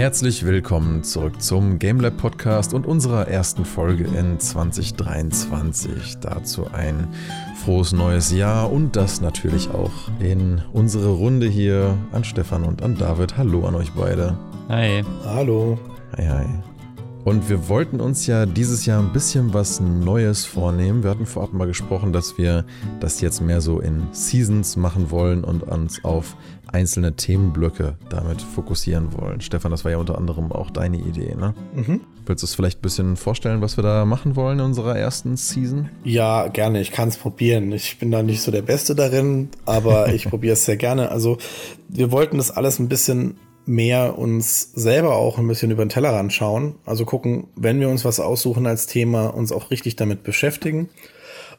Herzlich willkommen zurück zum GameLab Podcast und unserer ersten Folge in 2023. Dazu ein frohes neues Jahr und das natürlich auch in unsere Runde hier an Stefan und an David. Hallo an euch beide. Hi. Hallo. Hi, hi. Und wir wollten uns ja dieses Jahr ein bisschen was Neues vornehmen. Wir hatten vorab mal gesprochen, dass wir das jetzt mehr so in Seasons machen wollen und uns auf einzelne Themenblöcke damit fokussieren wollen. Stefan, das war ja unter anderem auch deine Idee, ne? Mhm. Willst du es vielleicht ein bisschen vorstellen, was wir da machen wollen in unserer ersten Season? Ja, gerne. Ich kann es probieren. Ich bin da nicht so der Beste darin, aber ich probiere es sehr gerne. Also wir wollten das alles ein bisschen mehr uns selber auch ein bisschen über den Tellerrand schauen. Also gucken, wenn wir uns was aussuchen als Thema, uns auch richtig damit beschäftigen.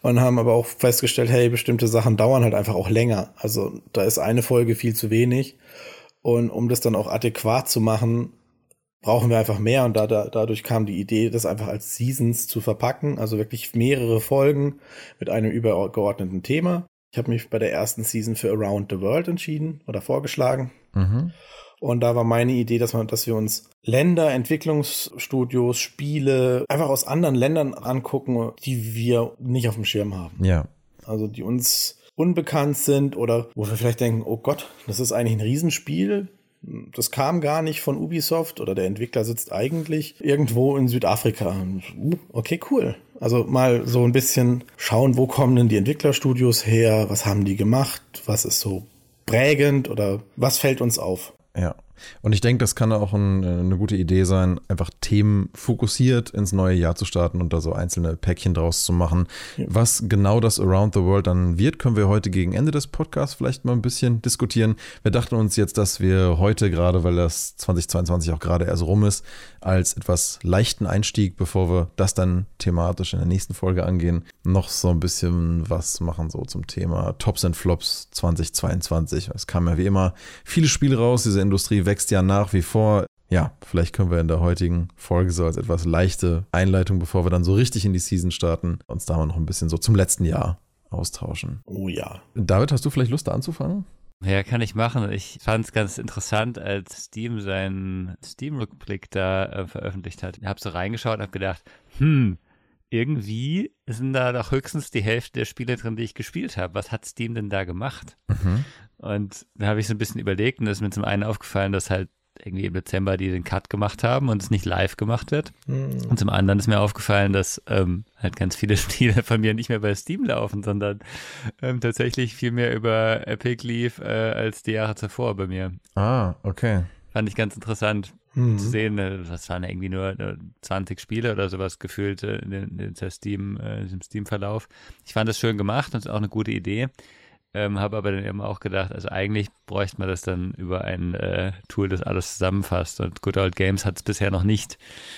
Und haben aber auch festgestellt, hey, bestimmte Sachen dauern halt einfach auch länger. Also da ist eine Folge viel zu wenig. Und um das dann auch adäquat zu machen, brauchen wir einfach mehr. Und da, da, dadurch kam die Idee, das einfach als Seasons zu verpacken. Also wirklich mehrere Folgen mit einem übergeordneten Thema. Ich habe mich bei der ersten Season für Around the World entschieden oder vorgeschlagen. Mhm. Und da war meine Idee, dass, man, dass wir uns Länder, Entwicklungsstudios, Spiele einfach aus anderen Ländern angucken, die wir nicht auf dem Schirm haben. Ja. Also die uns unbekannt sind oder wo wir vielleicht denken, oh Gott, das ist eigentlich ein Riesenspiel. Das kam gar nicht von Ubisoft oder der Entwickler sitzt eigentlich irgendwo in Südafrika. Uh, okay, cool. Also mal so ein bisschen schauen, wo kommen denn die Entwicklerstudios her? Was haben die gemacht? Was ist so prägend oder was fällt uns auf? Ja. Und ich denke, das kann auch ein, eine gute Idee sein, einfach Themen fokussiert ins neue Jahr zu starten und da so einzelne Päckchen draus zu machen. Ja. Was genau das Around the World dann wird, können wir heute gegen Ende des Podcasts vielleicht mal ein bisschen diskutieren. Wir dachten uns jetzt, dass wir heute gerade, weil das 2022 auch gerade erst rum ist, als etwas leichten Einstieg, bevor wir das dann thematisch in der nächsten Folge angehen, noch so ein bisschen was machen, so zum Thema Tops and Flops 2022. Es kamen ja wie immer viele Spiele raus, diese Industrie wächst ja nach wie vor. Ja, vielleicht können wir in der heutigen Folge so als etwas leichte Einleitung, bevor wir dann so richtig in die Season starten, uns da mal noch ein bisschen so zum letzten Jahr austauschen. Oh ja. David, hast du vielleicht Lust da anzufangen? Ja, kann ich machen. Ich fand es ganz interessant, als Steam seinen Steam-Rückblick da äh, veröffentlicht hat. Ich habe so reingeschaut und habe gedacht, hm, irgendwie sind da doch höchstens die Hälfte der Spiele drin, die ich gespielt habe. Was hat Steam denn da gemacht? Mhm. Und da habe ich so ein bisschen überlegt und ist mir zum einen aufgefallen, dass halt irgendwie im Dezember die den Cut gemacht haben und es nicht live gemacht wird. Mhm. Und zum anderen ist mir aufgefallen, dass ähm, halt ganz viele Spiele von mir nicht mehr bei Steam laufen, sondern ähm, tatsächlich viel mehr über Epic lief äh, als die Jahre zuvor bei mir. Ah, okay. Fand ich ganz interessant mhm. zu sehen. Äh, das waren irgendwie nur 20 Spiele oder sowas gefühlt äh, in, in, in, Steam, äh, im Steam-Verlauf. Ich fand das schön gemacht und ist auch eine gute Idee. Ähm, habe aber dann eben auch gedacht, also eigentlich bräuchte man das dann über ein äh, Tool, das alles zusammenfasst. Und Good Old Games hat es bisher noch nicht.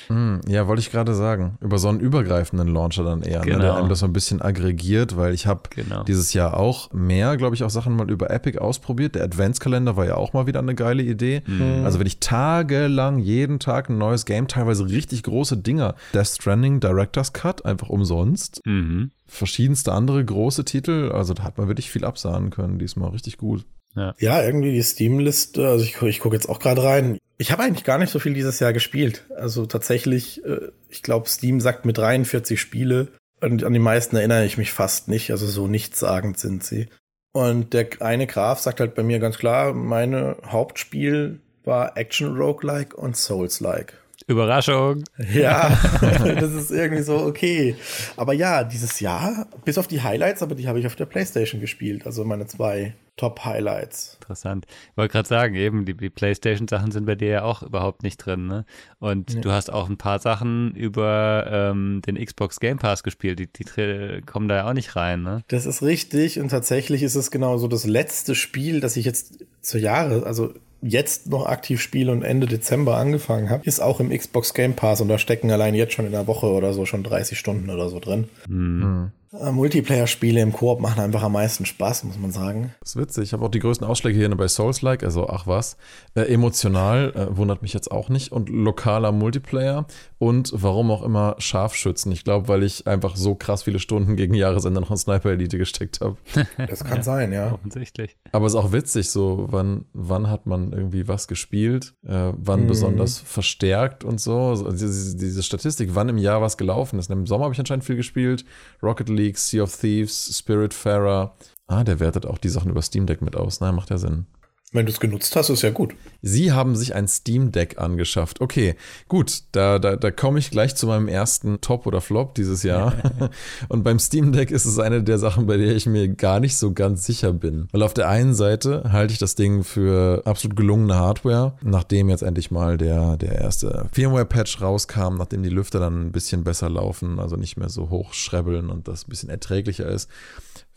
Mm, ja, wollte ich gerade sagen. Über so einen übergreifenden Launcher dann eher, genau. ne, der genau. einem das so ein bisschen aggregiert, weil ich habe genau. dieses Jahr auch mehr, glaube ich, auch Sachen mal über Epic ausprobiert. Der Adventskalender war ja auch mal wieder eine geile Idee. Mhm. Also wenn ich tagelang jeden Tag ein neues Game, teilweise richtig große Dinger, Death Stranding Director's Cut, einfach umsonst. Mhm verschiedenste andere große Titel. Also da hat man wirklich viel absahen können, diesmal richtig gut. Ja, ja irgendwie die Steam-Liste, also ich, ich gucke jetzt auch gerade rein. Ich habe eigentlich gar nicht so viel dieses Jahr gespielt. Also tatsächlich, äh, ich glaube, Steam sagt mit 43 Spiele. Und an die meisten erinnere ich mich fast nicht. Also so nichtssagend sind sie. Und der eine Graf sagt halt bei mir ganz klar, meine Hauptspiel war Action Roguelike und Souls-like. Überraschung. Ja, das ist irgendwie so okay. Aber ja, dieses Jahr, bis auf die Highlights, aber die habe ich auf der Playstation gespielt. Also meine zwei Top-Highlights. Interessant. Ich wollte gerade sagen, eben, die, die Playstation-Sachen sind bei dir ja auch überhaupt nicht drin, ne? Und nee. du hast auch ein paar Sachen über ähm, den Xbox Game Pass gespielt, die, die kommen da ja auch nicht rein, ne? Das ist richtig und tatsächlich ist es genau so das letzte Spiel, das ich jetzt zur Jahre, also jetzt noch aktiv spiele und Ende Dezember angefangen habe, ist auch im Xbox Game Pass und da stecken allein jetzt schon in der Woche oder so schon 30 Stunden oder so drin. Mhm. Äh, Multiplayer-Spiele im Koop machen einfach am meisten Spaß, muss man sagen. Das ist witzig. Ich habe auch die größten Ausschläge hier bei Souls-like, also ach was. Äh, emotional äh, wundert mich jetzt auch nicht. Und lokaler Multiplayer und warum auch immer Scharfschützen. Ich glaube, weil ich einfach so krass viele Stunden gegen Jahresende noch in Sniper Elite gesteckt habe. Das kann ja, sein, ja. Offensichtlich. Aber es ist auch witzig, so wann, wann hat man irgendwie was gespielt, äh, wann mhm. besonders verstärkt und so. Also diese, diese Statistik, wann im Jahr was gelaufen ist. Im Sommer habe ich anscheinend viel gespielt. Rocket League, Sea of Thieves, Spiritfarer. Ah, der wertet auch die Sachen über Steam Deck mit aus. Nein, macht ja Sinn. Wenn du es genutzt hast, ist ja gut. Sie haben sich ein Steam Deck angeschafft. Okay, gut, da, da, da komme ich gleich zu meinem ersten Top oder Flop dieses Jahr. Und beim Steam Deck ist es eine der Sachen, bei der ich mir gar nicht so ganz sicher bin. Weil auf der einen Seite halte ich das Ding für absolut gelungene Hardware, nachdem jetzt endlich mal der, der erste Firmware-Patch rauskam, nachdem die Lüfter dann ein bisschen besser laufen, also nicht mehr so hoch schrebbeln und das ein bisschen erträglicher ist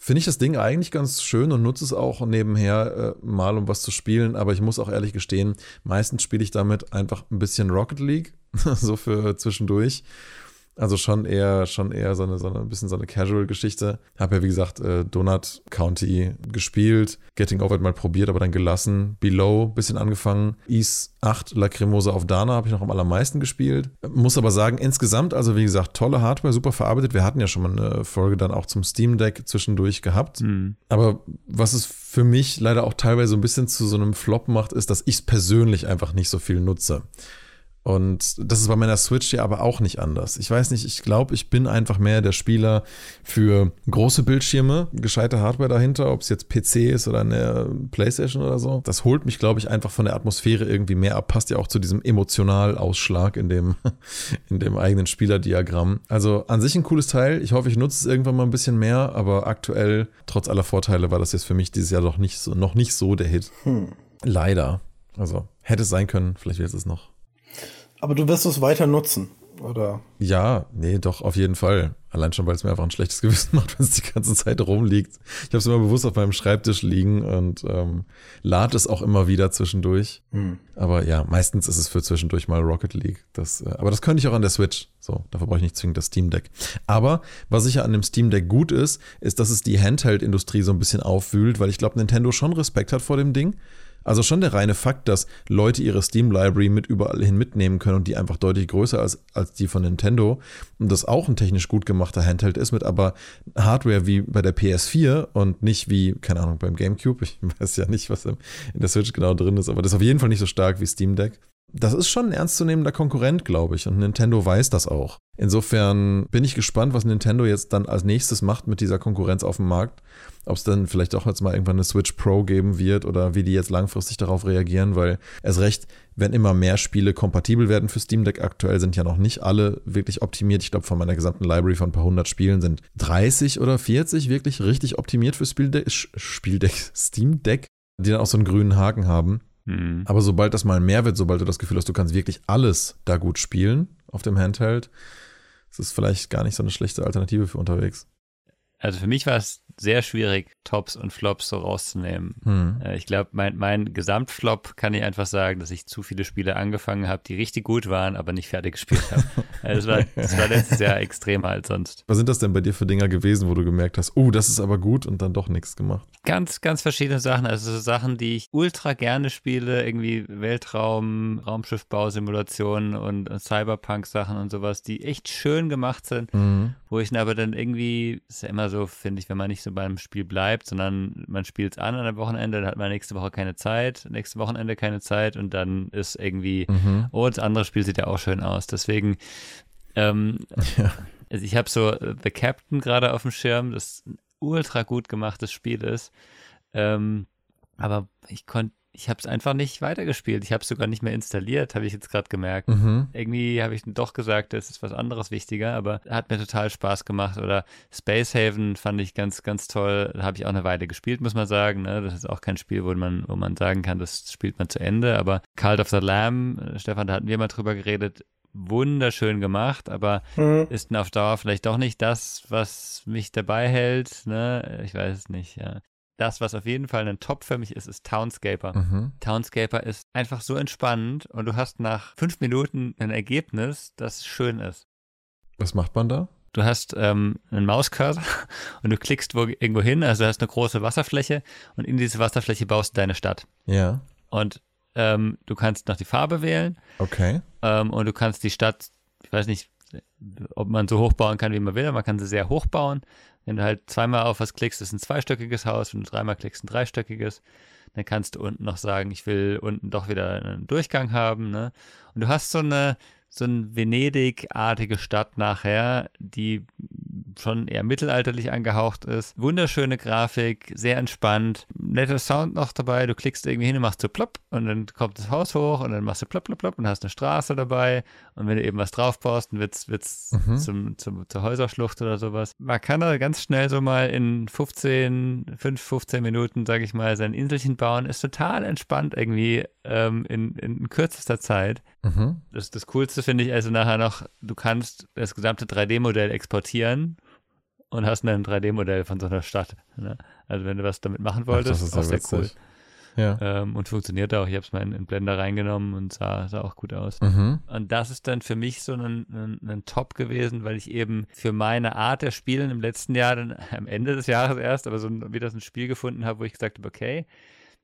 finde ich das Ding eigentlich ganz schön und nutze es auch nebenher äh, mal, um was zu spielen. Aber ich muss auch ehrlich gestehen, meistens spiele ich damit einfach ein bisschen Rocket League, so für zwischendurch. Also schon eher, schon eher so eine, so eine ein bisschen so eine Casual-Geschichte. Habe ja, wie gesagt, äh, Donut County gespielt, Getting Over It mal probiert, aber dann gelassen. Below bisschen angefangen. Ease 8 Lacrimosa auf Dana habe ich noch am allermeisten gespielt. Muss aber sagen, insgesamt, also wie gesagt, tolle Hardware, super verarbeitet. Wir hatten ja schon mal eine Folge dann auch zum Steam Deck zwischendurch gehabt. Mhm. Aber was es für mich leider auch teilweise so ein bisschen zu so einem Flop macht, ist, dass ich es persönlich einfach nicht so viel nutze. Und das ist bei meiner Switch ja aber auch nicht anders. Ich weiß nicht, ich glaube, ich bin einfach mehr der Spieler für große Bildschirme, gescheite Hardware dahinter, ob es jetzt PC ist oder eine Playstation oder so. Das holt mich, glaube ich, einfach von der Atmosphäre irgendwie mehr ab. Passt ja auch zu diesem Emotionalausschlag in dem, in dem eigenen Spielerdiagramm. Also an sich ein cooles Teil. Ich hoffe, ich nutze es irgendwann mal ein bisschen mehr, aber aktuell, trotz aller Vorteile, war das jetzt für mich dieses Jahr doch nicht so, noch nicht so der Hit. Hm. Leider. Also hätte es sein können, vielleicht wird es noch. Aber du wirst es weiter nutzen, oder? Ja, nee, doch, auf jeden Fall. Allein schon, weil es mir einfach ein schlechtes Gewissen macht, wenn es die ganze Zeit rumliegt. Ich habe es immer bewusst auf meinem Schreibtisch liegen und ähm, lade es auch immer wieder zwischendurch. Hm. Aber ja, meistens ist es für zwischendurch mal Rocket League. Das, äh, aber das könnte ich auch an der Switch. So, dafür brauche ich nicht zwingend das Steam Deck. Aber was sicher an dem Steam Deck gut ist, ist, dass es die Handheld-Industrie so ein bisschen aufwühlt, weil ich glaube, Nintendo schon Respekt hat vor dem Ding. Also schon der reine Fakt, dass Leute ihre Steam Library mit überall hin mitnehmen können und die einfach deutlich größer ist als die von Nintendo und das auch ein technisch gut gemachter Handheld ist mit aber Hardware wie bei der PS4 und nicht wie, keine Ahnung, beim GameCube. Ich weiß ja nicht, was in der Switch genau drin ist, aber das ist auf jeden Fall nicht so stark wie Steam Deck das ist schon ein ernstzunehmender Konkurrent, glaube ich. Und Nintendo weiß das auch. Insofern bin ich gespannt, was Nintendo jetzt dann als nächstes macht mit dieser Konkurrenz auf dem Markt. Ob es dann vielleicht auch jetzt mal irgendwann eine Switch Pro geben wird oder wie die jetzt langfristig darauf reagieren, weil es recht, wenn immer mehr Spiele kompatibel werden für Steam Deck, aktuell sind ja noch nicht alle wirklich optimiert. Ich glaube, von meiner gesamten Library von ein paar hundert Spielen sind 30 oder 40 wirklich richtig optimiert für Spieldeck, Spieldeck, Steam Deck, die dann auch so einen grünen Haken haben. Mhm. Aber sobald das mal mehr wird, sobald du das Gefühl hast, du kannst wirklich alles da gut spielen auf dem Handheld, ist es vielleicht gar nicht so eine schlechte Alternative für unterwegs. Also für mich war es sehr schwierig, Tops und Flops so rauszunehmen. Hm. Äh, ich glaube, mein, mein Gesamtflop kann ich einfach sagen, dass ich zu viele Spiele angefangen habe, die richtig gut waren, aber nicht fertig gespielt habe. Also das, war, das war letztes Jahr extremer als sonst. Was sind das denn bei dir für Dinger gewesen, wo du gemerkt hast, oh, das ist aber gut und dann doch nichts gemacht? Ganz, ganz verschiedene Sachen. Also so Sachen, die ich ultra gerne spiele, irgendwie Weltraum, Raumschiffbausimulationen und, und Cyberpunk-Sachen und sowas, die echt schön gemacht sind, mhm. wo ich aber dann irgendwie, ist ja immer so, finde ich, wenn man nicht so beim Spiel bleibt, sondern man spielt es an an einem Wochenende, dann hat man nächste Woche keine Zeit, nächste Wochenende keine Zeit und dann ist irgendwie, mhm. oh, das andere Spiel sieht ja auch schön aus. Deswegen, ähm, ja. also ich habe so The Captain gerade auf dem Schirm, das ein ultra gut gemachtes Spiel ist. Ähm, aber ich konnte ich habe es einfach nicht weitergespielt. Ich habe es sogar nicht mehr installiert, habe ich jetzt gerade gemerkt. Mhm. Irgendwie habe ich doch gesagt, es ist was anderes wichtiger, aber hat mir total Spaß gemacht. Oder Space Haven fand ich ganz, ganz toll. Da habe ich auch eine Weile gespielt, muss man sagen. Ne? Das ist auch kein Spiel, wo man, wo man sagen kann, das spielt man zu Ende. Aber Cult of the Lamb, äh, Stefan, da hatten wir mal drüber geredet, wunderschön gemacht, aber mhm. ist auf Dauer vielleicht doch nicht das, was mich dabei hält. Ne? Ich weiß es nicht, ja das, was auf jeden Fall ein Top für mich ist, ist Townscaper. Mhm. Townscaper ist einfach so entspannend und du hast nach fünf Minuten ein Ergebnis, das schön ist. Was macht man da? du hast ähm, einen Mauscursor und du klickst wo, irgendwo hin, also du hast eine große Wasserfläche und in diese Wasserfläche baust du deine Stadt. Ja. Und ähm, du kannst noch die Farbe wählen. Okay. Ähm, und du kannst die Stadt, ich weiß nicht, ob man so hoch bauen kann, wie man will, man kann sie sehr hoch bauen. Wenn du halt zweimal auf was klickst, ist ein zweistöckiges Haus, wenn du dreimal klickst, ein dreistöckiges. Dann kannst du unten noch sagen, ich will unten doch wieder einen Durchgang haben. Ne? Und du hast so eine, so eine Venedig-artige Stadt nachher, die schon eher mittelalterlich angehaucht ist. Wunderschöne Grafik, sehr entspannt, netter Sound noch dabei. Du klickst irgendwie hin und machst so plopp und dann kommt das Haus hoch und dann machst du plopp, plopp, plopp und hast eine Straße dabei. Und wenn du eben was drauf baust, dann wird's, wird's mhm. zum, zum, zur Häuserschlucht oder sowas. Man kann da ganz schnell so mal in 15, 5, 15 Minuten, sage ich mal, sein Inselchen bauen. Ist total entspannt irgendwie ähm, in, in kürzester Zeit. Mhm. Das, das Coolste finde ich also nachher noch, du kannst das gesamte 3D-Modell exportieren und hast ein 3D-Modell von so einer Stadt. Ne? Also wenn du was damit machen wolltest, Ach, das ist auch sehr witzig. cool. Ja. Ähm, und funktioniert auch. Ich habe es mal in, in, Blender reingenommen und sah, sah auch gut aus. Mhm. Und das ist dann für mich so ein, ein, ein, Top gewesen, weil ich eben für meine Art der Spielen im letzten Jahr, dann am Ende des Jahres erst, aber so wieder so ein Spiel gefunden habe, wo ich gesagt habe, okay,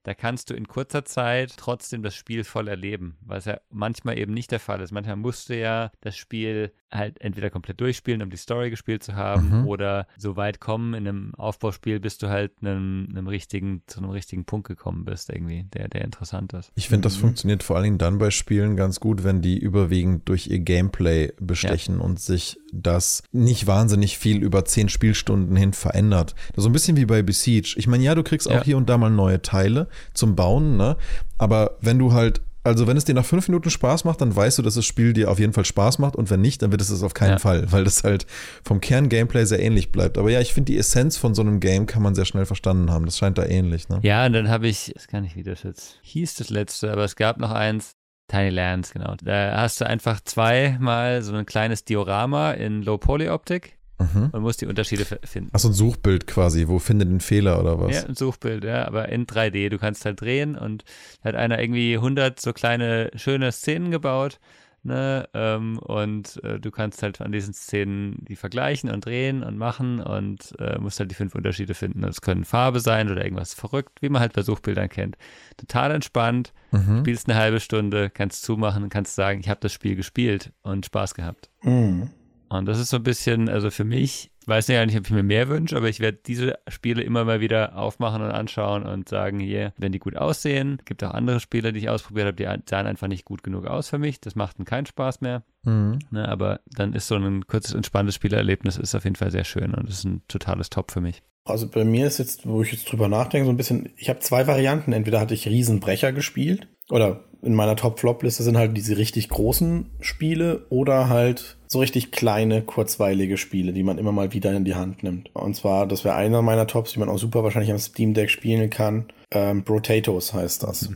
da kannst du in kurzer Zeit trotzdem das Spiel voll erleben, was ja manchmal eben nicht der Fall ist. Manchmal musst du ja das Spiel halt entweder komplett durchspielen, um die Story gespielt zu haben, mhm. oder so weit kommen in einem Aufbauspiel, bis du halt einem, einem richtigen, zu einem richtigen Punkt gekommen bist, irgendwie, der, der interessant ist. Ich finde, das mhm. funktioniert vor allen Dingen dann bei Spielen ganz gut, wenn die überwiegend durch ihr Gameplay bestechen ja. und sich das nicht wahnsinnig viel über zehn Spielstunden hin verändert. So ein bisschen wie bei Besiege. Ich meine, ja, du kriegst auch ja. hier und da mal neue Teile, zum Bauen, ne? Aber wenn du halt, also wenn es dir nach fünf Minuten Spaß macht, dann weißt du, dass das Spiel dir auf jeden Fall Spaß macht und wenn nicht, dann wird es es auf keinen ja. Fall, weil das halt vom Kern-Gameplay sehr ähnlich bleibt. Aber ja, ich finde, die Essenz von so einem Game kann man sehr schnell verstanden haben. Das scheint da ähnlich, ne? Ja, und dann habe ich, das kann ich wie das jetzt hieß das letzte, aber es gab noch eins, Tiny Lands, genau. Da hast du einfach zweimal so ein kleines Diorama in Low-Poly-Optik Mhm. Man muss die Unterschiede finden. Achso, ein Suchbild quasi. Wo findet den Fehler oder was? Ja, ein Suchbild, ja, aber in 3D. Du kannst halt drehen und hat einer irgendwie 100 so kleine, schöne Szenen gebaut. Ne, ähm, und äh, du kannst halt an diesen Szenen die vergleichen und drehen und machen und äh, musst halt die fünf Unterschiede finden. Es können Farbe sein oder irgendwas verrückt, wie man halt bei Suchbildern kennt. Total entspannt, mhm. spielst eine halbe Stunde, kannst zumachen und kannst sagen, ich habe das Spiel gespielt und Spaß gehabt. Mhm. Und das ist so ein bisschen, also für mich, weiß nicht eigentlich, ob ich mir mehr wünsche, aber ich werde diese Spiele immer mal wieder aufmachen und anschauen und sagen, hier, wenn die gut aussehen, gibt auch andere Spiele, die ich ausprobiert habe, die sahen einfach nicht gut genug aus für mich. Das macht dann keinen Spaß mehr. Mhm. Ne, aber dann ist so ein kurzes, entspanntes Spielerlebnis ist auf jeden Fall sehr schön und ist ein totales Top für mich. Also bei mir ist jetzt, wo ich jetzt drüber nachdenke, so ein bisschen, ich habe zwei Varianten. Entweder hatte ich Riesenbrecher gespielt oder in meiner Top-Flop-Liste sind halt diese richtig großen Spiele oder halt so richtig kleine, kurzweilige Spiele, die man immer mal wieder in die Hand nimmt. Und zwar, das wäre einer meiner Tops, die man auch super wahrscheinlich am Steam Deck spielen kann. Ähm, Brotatoes heißt das.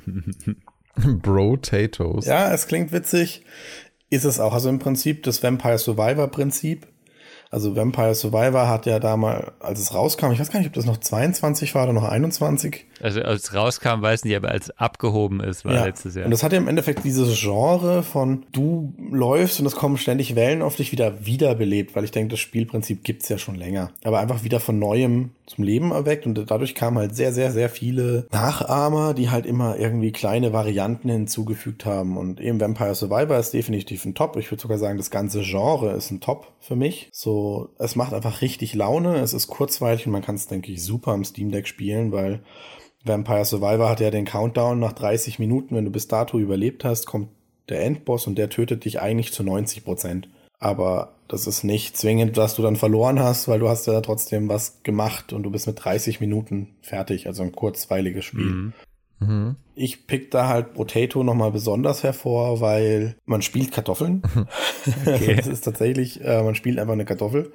Brotatoes? Ja, es klingt witzig. Ist es auch. Also im Prinzip das Vampire Survivor Prinzip. Also Vampire Survivor hat ja damals, als es rauskam, ich weiß gar nicht, ob das noch 22 war oder noch 21. Also als rauskam, weiß nicht, aber als abgehoben ist, war ja. letztes Jahr. Und das hat ja im Endeffekt dieses Genre von du läufst und es kommen ständig Wellen auf dich wieder wiederbelebt, weil ich denke, das Spielprinzip gibt's ja schon länger. Aber einfach wieder von neuem zum Leben erweckt und dadurch kamen halt sehr, sehr, sehr viele Nachahmer, die halt immer irgendwie kleine Varianten hinzugefügt haben. Und eben Vampire Survivor ist definitiv ein Top. Ich würde sogar sagen, das ganze Genre ist ein Top für mich. So, es macht einfach richtig Laune, es ist kurzweilig und man kann es, denke ich, super am Steam Deck spielen, weil Vampire Survivor hat ja den Countdown nach 30 Minuten. Wenn du bis dato überlebt hast, kommt der Endboss und der tötet dich eigentlich zu 90 Prozent. Aber das ist nicht zwingend, dass du dann verloren hast, weil du hast ja trotzdem was gemacht und du bist mit 30 Minuten fertig. Also ein kurzweiliges Spiel. Mhm. Mhm. Ich pick da halt Potato nochmal besonders hervor, weil man spielt Kartoffeln. Okay. das ist tatsächlich, äh, man spielt einfach eine Kartoffel.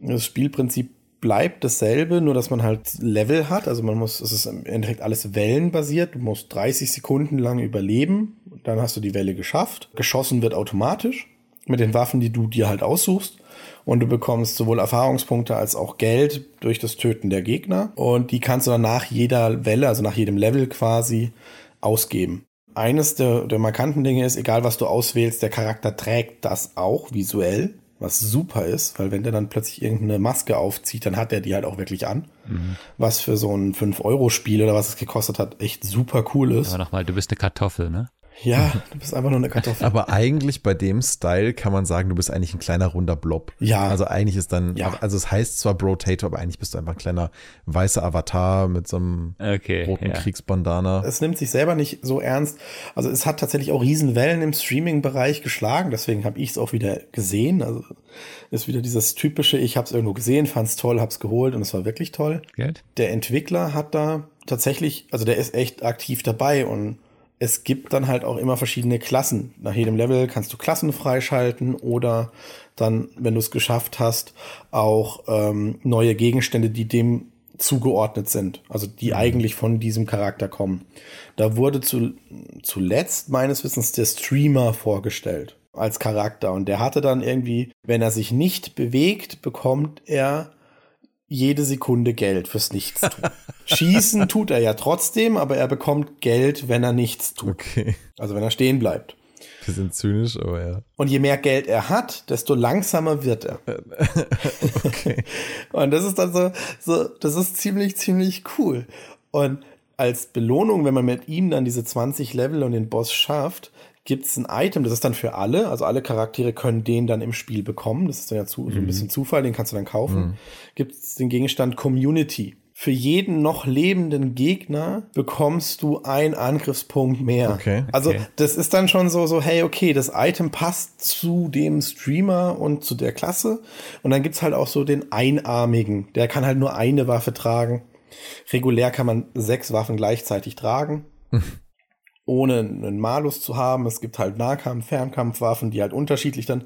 Das Spielprinzip bleibt dasselbe, nur dass man halt Level hat. Also man muss, es ist im Endeffekt alles wellenbasiert. Du musst 30 Sekunden lang überleben. Dann hast du die Welle geschafft. Geschossen wird automatisch mit den Waffen, die du dir halt aussuchst. Und du bekommst sowohl Erfahrungspunkte als auch Geld durch das Töten der Gegner. Und die kannst du dann nach jeder Welle, also nach jedem Level quasi, ausgeben. Eines der, der markanten Dinge ist, egal was du auswählst, der Charakter trägt das auch visuell. Was super ist, weil wenn der dann plötzlich irgendeine Maske aufzieht, dann hat er die halt auch wirklich an. Mhm. Was für so ein 5-Euro-Spiel oder was es gekostet hat, echt super cool ist. Aber nochmal, du bist eine Kartoffel, ne? Ja, du bist einfach nur eine Kartoffel. Aber eigentlich bei dem Style kann man sagen, du bist eigentlich ein kleiner runder Blob. Ja. Also eigentlich ist dann, ja. also es heißt zwar Brotator, aber eigentlich bist du einfach ein kleiner weißer Avatar mit so einem okay, roten ja. Kriegsbandana. Es nimmt sich selber nicht so ernst. Also es hat tatsächlich auch Riesenwellen im Streaming-Bereich geschlagen, deswegen habe ich es auch wieder gesehen. Also ist wieder dieses typische, ich habe es irgendwo gesehen, fand es toll, habe es geholt und es war wirklich toll. Geld? Der Entwickler hat da tatsächlich, also der ist echt aktiv dabei und es gibt dann halt auch immer verschiedene Klassen. Nach jedem Level kannst du Klassen freischalten oder dann, wenn du es geschafft hast, auch ähm, neue Gegenstände, die dem zugeordnet sind, also die mhm. eigentlich von diesem Charakter kommen. Da wurde zu, zuletzt meines Wissens der Streamer vorgestellt als Charakter und der hatte dann irgendwie, wenn er sich nicht bewegt, bekommt er jede Sekunde Geld fürs Nichtstun. Schießen tut er ja trotzdem, aber er bekommt Geld, wenn er nichts tut. Okay. Also wenn er stehen bleibt. Bisschen zynisch, aber ja. Und je mehr Geld er hat, desto langsamer wird er. okay. Und das ist dann so, so, das ist ziemlich, ziemlich cool. Und als Belohnung, wenn man mit ihm dann diese 20 Level und den Boss schafft, gibt es ein Item, das ist dann für alle, also alle Charaktere können den dann im Spiel bekommen. Das ist dann ja zu, mhm. so ein mhm. bisschen Zufall, den kannst du dann kaufen. Mhm. Gibt es den Gegenstand Community. Für jeden noch lebenden Gegner bekommst du einen Angriffspunkt mehr. Okay. Also okay. das ist dann schon so, so, hey, okay, das Item passt zu dem Streamer und zu der Klasse. Und dann gibt's halt auch so den Einarmigen. Der kann halt nur eine Waffe tragen. Regulär kann man sechs Waffen gleichzeitig tragen. ohne einen Malus zu haben. Es gibt halt Nahkampf, Fernkampfwaffen, die halt unterschiedlich dann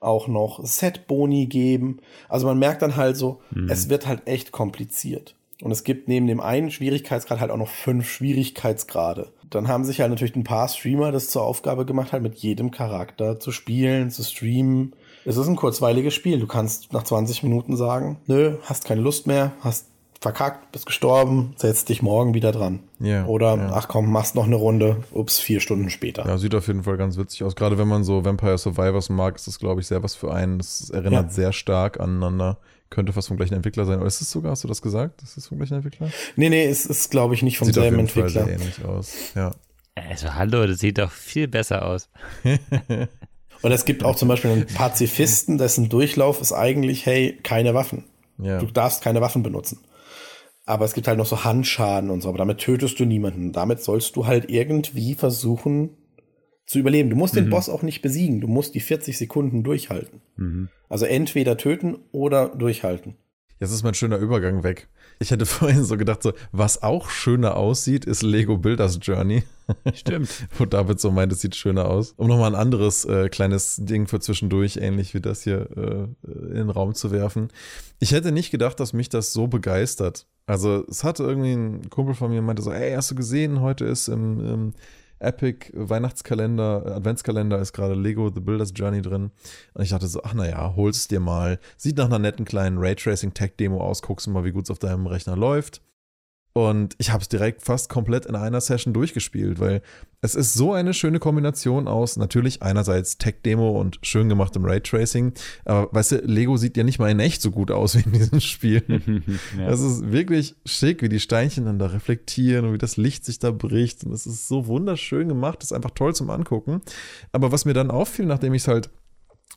auch noch Set-Boni geben. Also man merkt dann halt so, mhm. es wird halt echt kompliziert. Und es gibt neben dem einen Schwierigkeitsgrad halt auch noch fünf Schwierigkeitsgrade. Dann haben sich halt natürlich ein paar Streamer das zur Aufgabe gemacht, halt mit jedem Charakter zu spielen, zu streamen. Es ist ein kurzweiliges Spiel. Du kannst nach 20 Minuten sagen, nö, hast keine Lust mehr, hast verkackt, bist gestorben, setz dich morgen wieder dran. Ja, Oder, ja. ach komm, machst noch eine Runde, ups, vier Stunden später. Ja, sieht auf jeden Fall ganz witzig aus. Gerade wenn man so Vampire Survivors mag, ist das, glaube ich, sehr was für einen. Das erinnert ja. sehr stark aneinander. Könnte fast vom gleichen Entwickler sein. Oder ist es sogar, hast du das gesagt? Ist es vom gleichen Entwickler? Nee, nee, es ist, glaube ich, nicht vom sieht selben auf jeden Entwickler. Fall sehr ähnlich aus, ja. Also, hallo, das sieht doch viel besser aus. Und es gibt auch zum Beispiel einen Pazifisten, dessen Durchlauf ist eigentlich, hey, keine Waffen. Ja. Du darfst keine Waffen benutzen. Aber es gibt halt noch so Handschaden und so, aber damit tötest du niemanden. Damit sollst du halt irgendwie versuchen zu überleben. Du musst mhm. den Boss auch nicht besiegen. Du musst die 40 Sekunden durchhalten. Mhm. Also entweder töten oder durchhalten. Jetzt ist mein schöner Übergang weg. Ich hätte vorhin so gedacht, so, was auch schöner aussieht, ist Lego Builders Journey. Stimmt. Wo David so meint, es sieht schöner aus. Um nochmal ein anderes äh, kleines Ding für zwischendurch, ähnlich wie das hier, äh, in den Raum zu werfen. Ich hätte nicht gedacht, dass mich das so begeistert. Also es hatte irgendwie ein Kumpel von mir meinte so, ey, hast du gesehen, heute ist im, im Epic Weihnachtskalender, Adventskalender ist gerade Lego The Builder's Journey drin. Und ich dachte so, ach naja, holst es dir mal. Sieht nach einer netten kleinen Raytracing Tech Demo aus, guckst mal, wie gut es auf deinem Rechner läuft. Und ich habe es direkt fast komplett in einer Session durchgespielt, weil es ist so eine schöne Kombination aus, natürlich einerseits Tech-Demo und schön gemachtem Raytracing, aber weißt du, Lego sieht ja nicht mal in echt so gut aus wie in diesem Spiel. ja. Es ist wirklich schick, wie die Steinchen dann da reflektieren und wie das Licht sich da bricht und es ist so wunderschön gemacht, das ist einfach toll zum Angucken. Aber was mir dann auffiel, nachdem ich es halt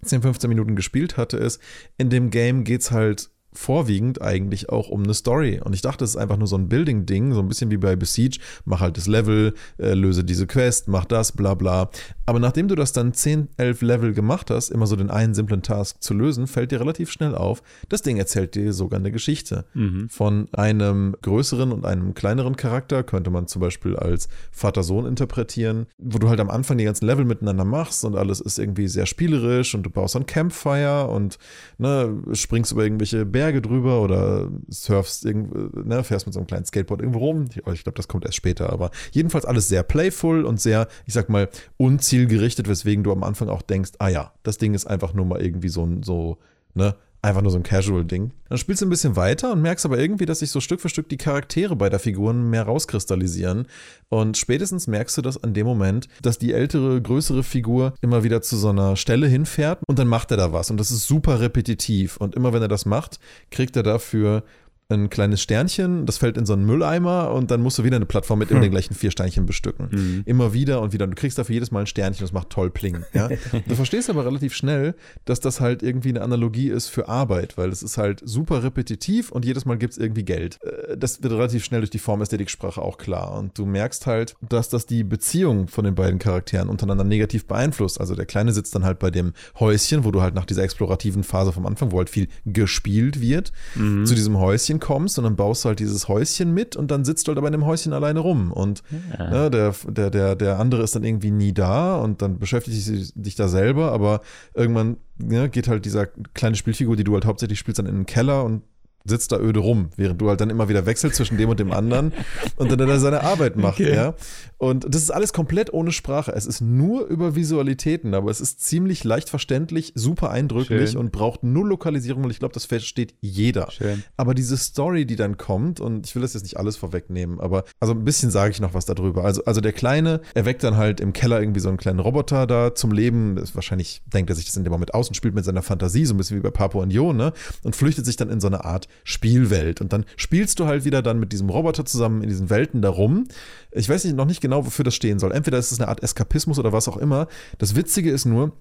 10, 15 Minuten gespielt hatte, ist, in dem Game geht es halt vorwiegend eigentlich auch um eine Story. Und ich dachte, es ist einfach nur so ein Building-Ding, so ein bisschen wie bei Besiege. Mach halt das Level, äh, löse diese Quest, mach das, bla bla. Aber nachdem du das dann 10, 11 Level gemacht hast, immer so den einen simplen Task zu lösen, fällt dir relativ schnell auf, das Ding erzählt dir sogar eine Geschichte. Mhm. Von einem größeren und einem kleineren Charakter könnte man zum Beispiel als Vater-Sohn interpretieren, wo du halt am Anfang die ganzen Level miteinander machst und alles ist irgendwie sehr spielerisch und du baust ein Campfire und ne, springst über irgendwelche Berge Berge drüber oder surfst irgendwo, ne, fährst mit so einem kleinen Skateboard irgendwo rum. Ich glaube, das kommt erst später, aber jedenfalls alles sehr playful und sehr, ich sag mal, unzielgerichtet, weswegen du am Anfang auch denkst, ah ja, das Ding ist einfach nur mal irgendwie so ein, so, ne, einfach nur so ein Casual-Ding. Dann spielst du ein bisschen weiter und merkst aber irgendwie, dass sich so Stück für Stück die Charaktere bei der Figuren mehr rauskristallisieren. Und spätestens merkst du das an dem Moment, dass die ältere, größere Figur immer wieder zu so einer Stelle hinfährt und dann macht er da was. Und das ist super repetitiv. Und immer wenn er das macht, kriegt er dafür ein kleines Sternchen, das fällt in so einen Mülleimer und dann musst du wieder eine Plattform mit hm. immer den gleichen vier Steinchen bestücken. Mhm. Immer wieder und wieder. Und du kriegst dafür jedes Mal ein Sternchen, das macht toll Pling. Ja? du verstehst aber relativ schnell, dass das halt irgendwie eine Analogie ist für Arbeit, weil es ist halt super repetitiv und jedes Mal gibt es irgendwie Geld. Äh, das wird relativ schnell durch die Formästhetiksprache auch klar. Und du merkst halt, dass das die Beziehung von den beiden Charakteren untereinander negativ beeinflusst. Also der Kleine sitzt dann halt bei dem Häuschen, wo du halt nach dieser explorativen Phase vom Anfang, wo halt viel gespielt wird, mhm. zu diesem Häuschen kommst und dann baust du halt dieses Häuschen mit und dann sitzt du halt aber in dem Häuschen alleine rum. Und ja. ne, der, der, der, der andere ist dann irgendwie nie da und dann beschäftigt sich dich da selber, aber irgendwann ne, geht halt dieser kleine Spielfigur, die du halt hauptsächlich spielst, dann in den Keller und sitzt da öde rum, während du halt dann immer wieder wechselst zwischen dem und dem anderen und dann er seine Arbeit macht, okay. ja. Und das ist alles komplett ohne Sprache. Es ist nur über Visualitäten, aber es ist ziemlich leicht verständlich, super eindrücklich Schön. und braucht null Lokalisierung und ich glaube, das versteht jeder. Schön. Aber diese Story, die dann kommt, und ich will das jetzt nicht alles vorwegnehmen, aber also ein bisschen sage ich noch was darüber. Also, also der Kleine erweckt dann halt im Keller irgendwie so einen kleinen Roboter da zum Leben. Das wahrscheinlich denkt er sich das in dem Moment aus und spielt mit seiner Fantasie, so ein bisschen wie bei Papua und Jo, ne? Und flüchtet sich dann in so eine Art Spielwelt. Und dann spielst du halt wieder dann mit diesem Roboter zusammen in diesen Welten darum. Ich weiß nicht, noch nicht genau, wofür das stehen soll. Entweder ist es eine Art Eskapismus oder was auch immer. Das Witzige ist nur,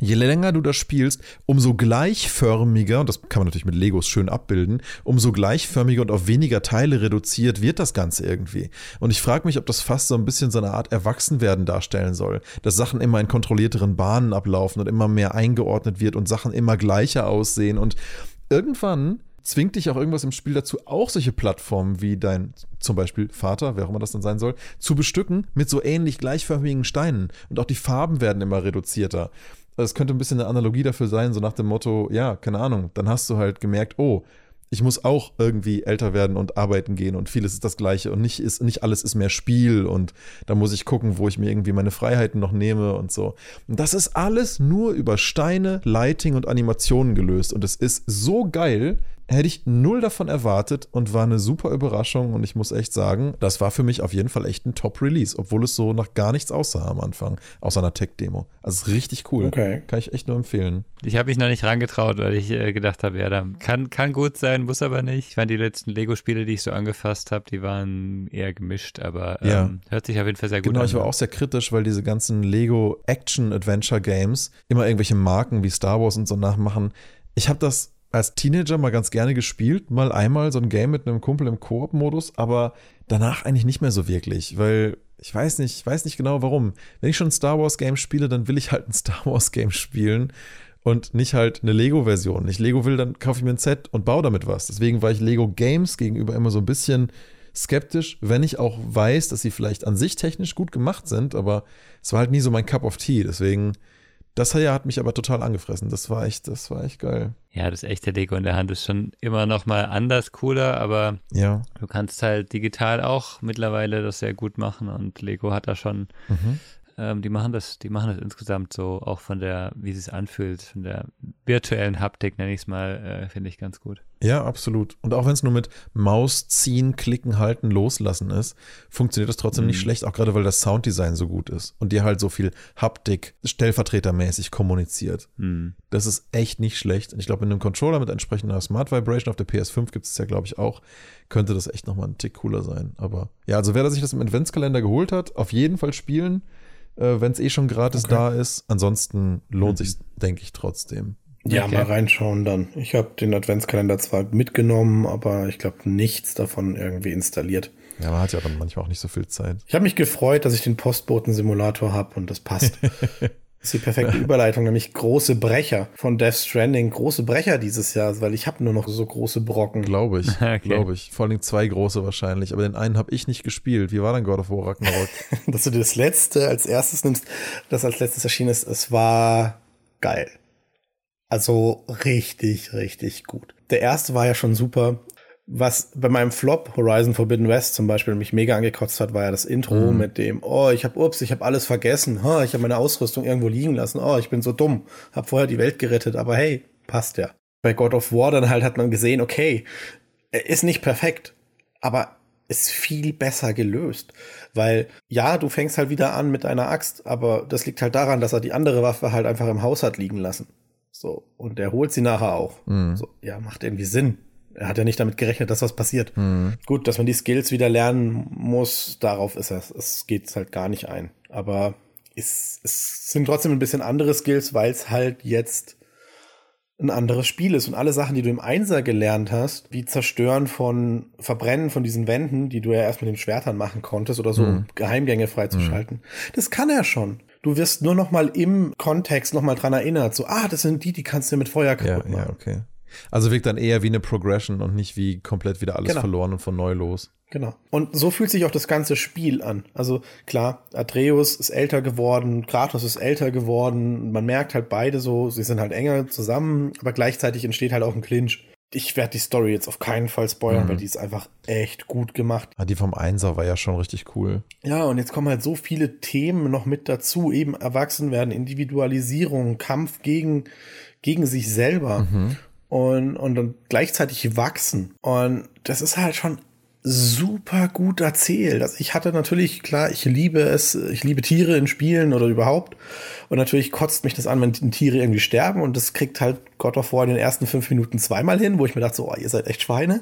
Je länger du das spielst, umso gleichförmiger, und das kann man natürlich mit Legos schön abbilden, umso gleichförmiger und auf weniger Teile reduziert wird das Ganze irgendwie. Und ich frage mich, ob das fast so ein bisschen so eine Art Erwachsenwerden darstellen soll, dass Sachen immer in kontrollierteren Bahnen ablaufen und immer mehr eingeordnet wird und Sachen immer gleicher aussehen. Und irgendwann zwingt dich auch irgendwas im Spiel dazu, auch solche Plattformen wie dein zum Beispiel Vater, wer auch immer das dann sein soll, zu bestücken mit so ähnlich gleichförmigen Steinen. Und auch die Farben werden immer reduzierter. Das könnte ein bisschen eine Analogie dafür sein, so nach dem Motto, ja, keine Ahnung, dann hast du halt gemerkt, oh, ich muss auch irgendwie älter werden und arbeiten gehen und vieles ist das Gleiche und nicht, ist, nicht alles ist mehr Spiel und da muss ich gucken, wo ich mir irgendwie meine Freiheiten noch nehme und so. Und das ist alles nur über Steine, Lighting und Animationen gelöst und es ist so geil, hätte ich null davon erwartet und war eine super Überraschung. Und ich muss echt sagen, das war für mich auf jeden Fall echt ein Top-Release, obwohl es so nach gar nichts aussah am Anfang, außer einer Tech-Demo. Also richtig cool. Okay. Kann ich echt nur empfehlen. Ich habe mich noch nicht rangetraut, weil ich äh, gedacht habe, ja, da kann, kann gut sein, muss aber nicht. Ich fand die letzten Lego-Spiele, die ich so angefasst habe, die waren eher gemischt, aber ähm, ja. hört sich auf jeden Fall sehr gut genau, an. Genau, ich war auch sehr kritisch, weil diese ganzen Lego Action-Adventure-Games immer irgendwelche Marken wie Star Wars und so nachmachen. Ich habe das als Teenager mal ganz gerne gespielt, mal einmal so ein Game mit einem Kumpel im Koop-Modus, aber danach eigentlich nicht mehr so wirklich, weil ich weiß nicht, ich weiß nicht genau warum. Wenn ich schon ein Star Wars Game spiele, dann will ich halt ein Star Wars Game spielen und nicht halt eine Lego-Version. Nicht Lego will, dann kaufe ich mir ein Set und baue damit was. Deswegen war ich Lego Games gegenüber immer so ein bisschen skeptisch, wenn ich auch weiß, dass sie vielleicht an sich technisch gut gemacht sind, aber es war halt nie so mein Cup of Tea. Deswegen das hier hat mich aber total angefressen. Das war echt, das war echt geil. Ja, das echte Lego in der Hand ist schon immer noch mal anders cooler, aber ja. du kannst halt digital auch mittlerweile das sehr gut machen und Lego hat da schon mhm. Ähm, die machen das, die machen das insgesamt so, auch von der, wie es sich anfühlt, von der virtuellen Haptik, nenne ich es mal, äh, finde ich ganz gut. Ja, absolut. Und auch wenn es nur mit Maus ziehen, klicken, halten, loslassen ist, funktioniert das trotzdem mhm. nicht schlecht, auch gerade weil das Sounddesign so gut ist und dir halt so viel Haptik stellvertretermäßig kommuniziert. Mhm. Das ist echt nicht schlecht. Und ich glaube, in einem Controller mit entsprechender Smart Vibration auf der PS5 gibt es ja, glaube ich, auch, könnte das echt nochmal ein Tick cooler sein. Aber ja, also wer sich das im Adventskalender geholt hat, auf jeden Fall spielen äh, wenn es eh schon gratis okay. da ist. Ansonsten lohnt mhm. sich, denke ich, trotzdem. Ja, okay. mal reinschauen dann. Ich habe den Adventskalender zwar mitgenommen, aber ich glaube nichts davon irgendwie installiert. Ja, man hat ja dann manchmal auch nicht so viel Zeit. Ich habe mich gefreut, dass ich den Postboten-Simulator habe und das passt. Das ist die perfekte Überleitung, nämlich große Brecher von Death Stranding. Große Brecher dieses Jahr, weil ich habe nur noch so große Brocken. Glaube ich, okay. glaube ich. Vor allem zwei große wahrscheinlich, aber den einen habe ich nicht gespielt. Wie war dann God of War Ragnarok? Dass du dir das letzte als erstes nimmst, das als letztes erschienen ist, es war geil. Also richtig, richtig gut. Der erste war ja schon super was bei meinem Flop Horizon Forbidden West zum Beispiel mich mega angekotzt hat, war ja das Intro mhm. mit dem, oh, ich habe, ups, ich habe alles vergessen, ha, ich habe meine Ausrüstung irgendwo liegen lassen, oh, ich bin so dumm, habe vorher die Welt gerettet, aber hey, passt ja. Bei God of War dann halt hat man gesehen, okay, er ist nicht perfekt, aber ist viel besser gelöst. Weil ja, du fängst halt wieder an mit deiner Axt, aber das liegt halt daran, dass er die andere Waffe halt einfach im Haus hat liegen lassen. So, und er holt sie nachher auch. Mhm. So, ja, macht irgendwie Sinn. Er hat ja nicht damit gerechnet, dass was passiert. Mhm. Gut, dass man die Skills wieder lernen muss, darauf ist es. Es geht halt gar nicht ein. Aber es, es sind trotzdem ein bisschen andere Skills, weil es halt jetzt ein anderes Spiel ist. Und alle Sachen, die du im Einser gelernt hast, wie Zerstören von Verbrennen von diesen Wänden, die du ja erst mit den Schwertern machen konntest oder so, mhm. um Geheimgänge freizuschalten, mhm. das kann er schon. Du wirst nur noch mal im Kontext noch mal dran erinnert, so, ah, das sind die, die kannst du mit Feuer kaputt ja, machen. Ja, okay. Also wirkt dann eher wie eine Progression und nicht wie komplett wieder alles genau. verloren und von neu los. Genau. Und so fühlt sich auch das ganze Spiel an. Also klar, Atreus ist älter geworden, Kratos ist älter geworden. Man merkt halt beide so, sie sind halt enger zusammen, aber gleichzeitig entsteht halt auch ein Clinch. Ich werde die Story jetzt auf keinen Fall spoilern, mhm. weil die ist einfach echt gut gemacht. Ah, die vom Einser war ja schon richtig cool. Ja, und jetzt kommen halt so viele Themen noch mit dazu. Eben erwachsen werden, Individualisierung, Kampf gegen, gegen sich selber. Mhm und, und dann gleichzeitig wachsen. Und das ist halt schon super gut erzählt. Also ich hatte natürlich, klar, ich liebe es, ich liebe Tiere in Spielen oder überhaupt. Und natürlich kotzt mich das an, wenn Tiere irgendwie sterben. Und das kriegt halt God of War in den ersten fünf Minuten zweimal hin, wo ich mir dachte, so, oh, ihr seid echt Schweine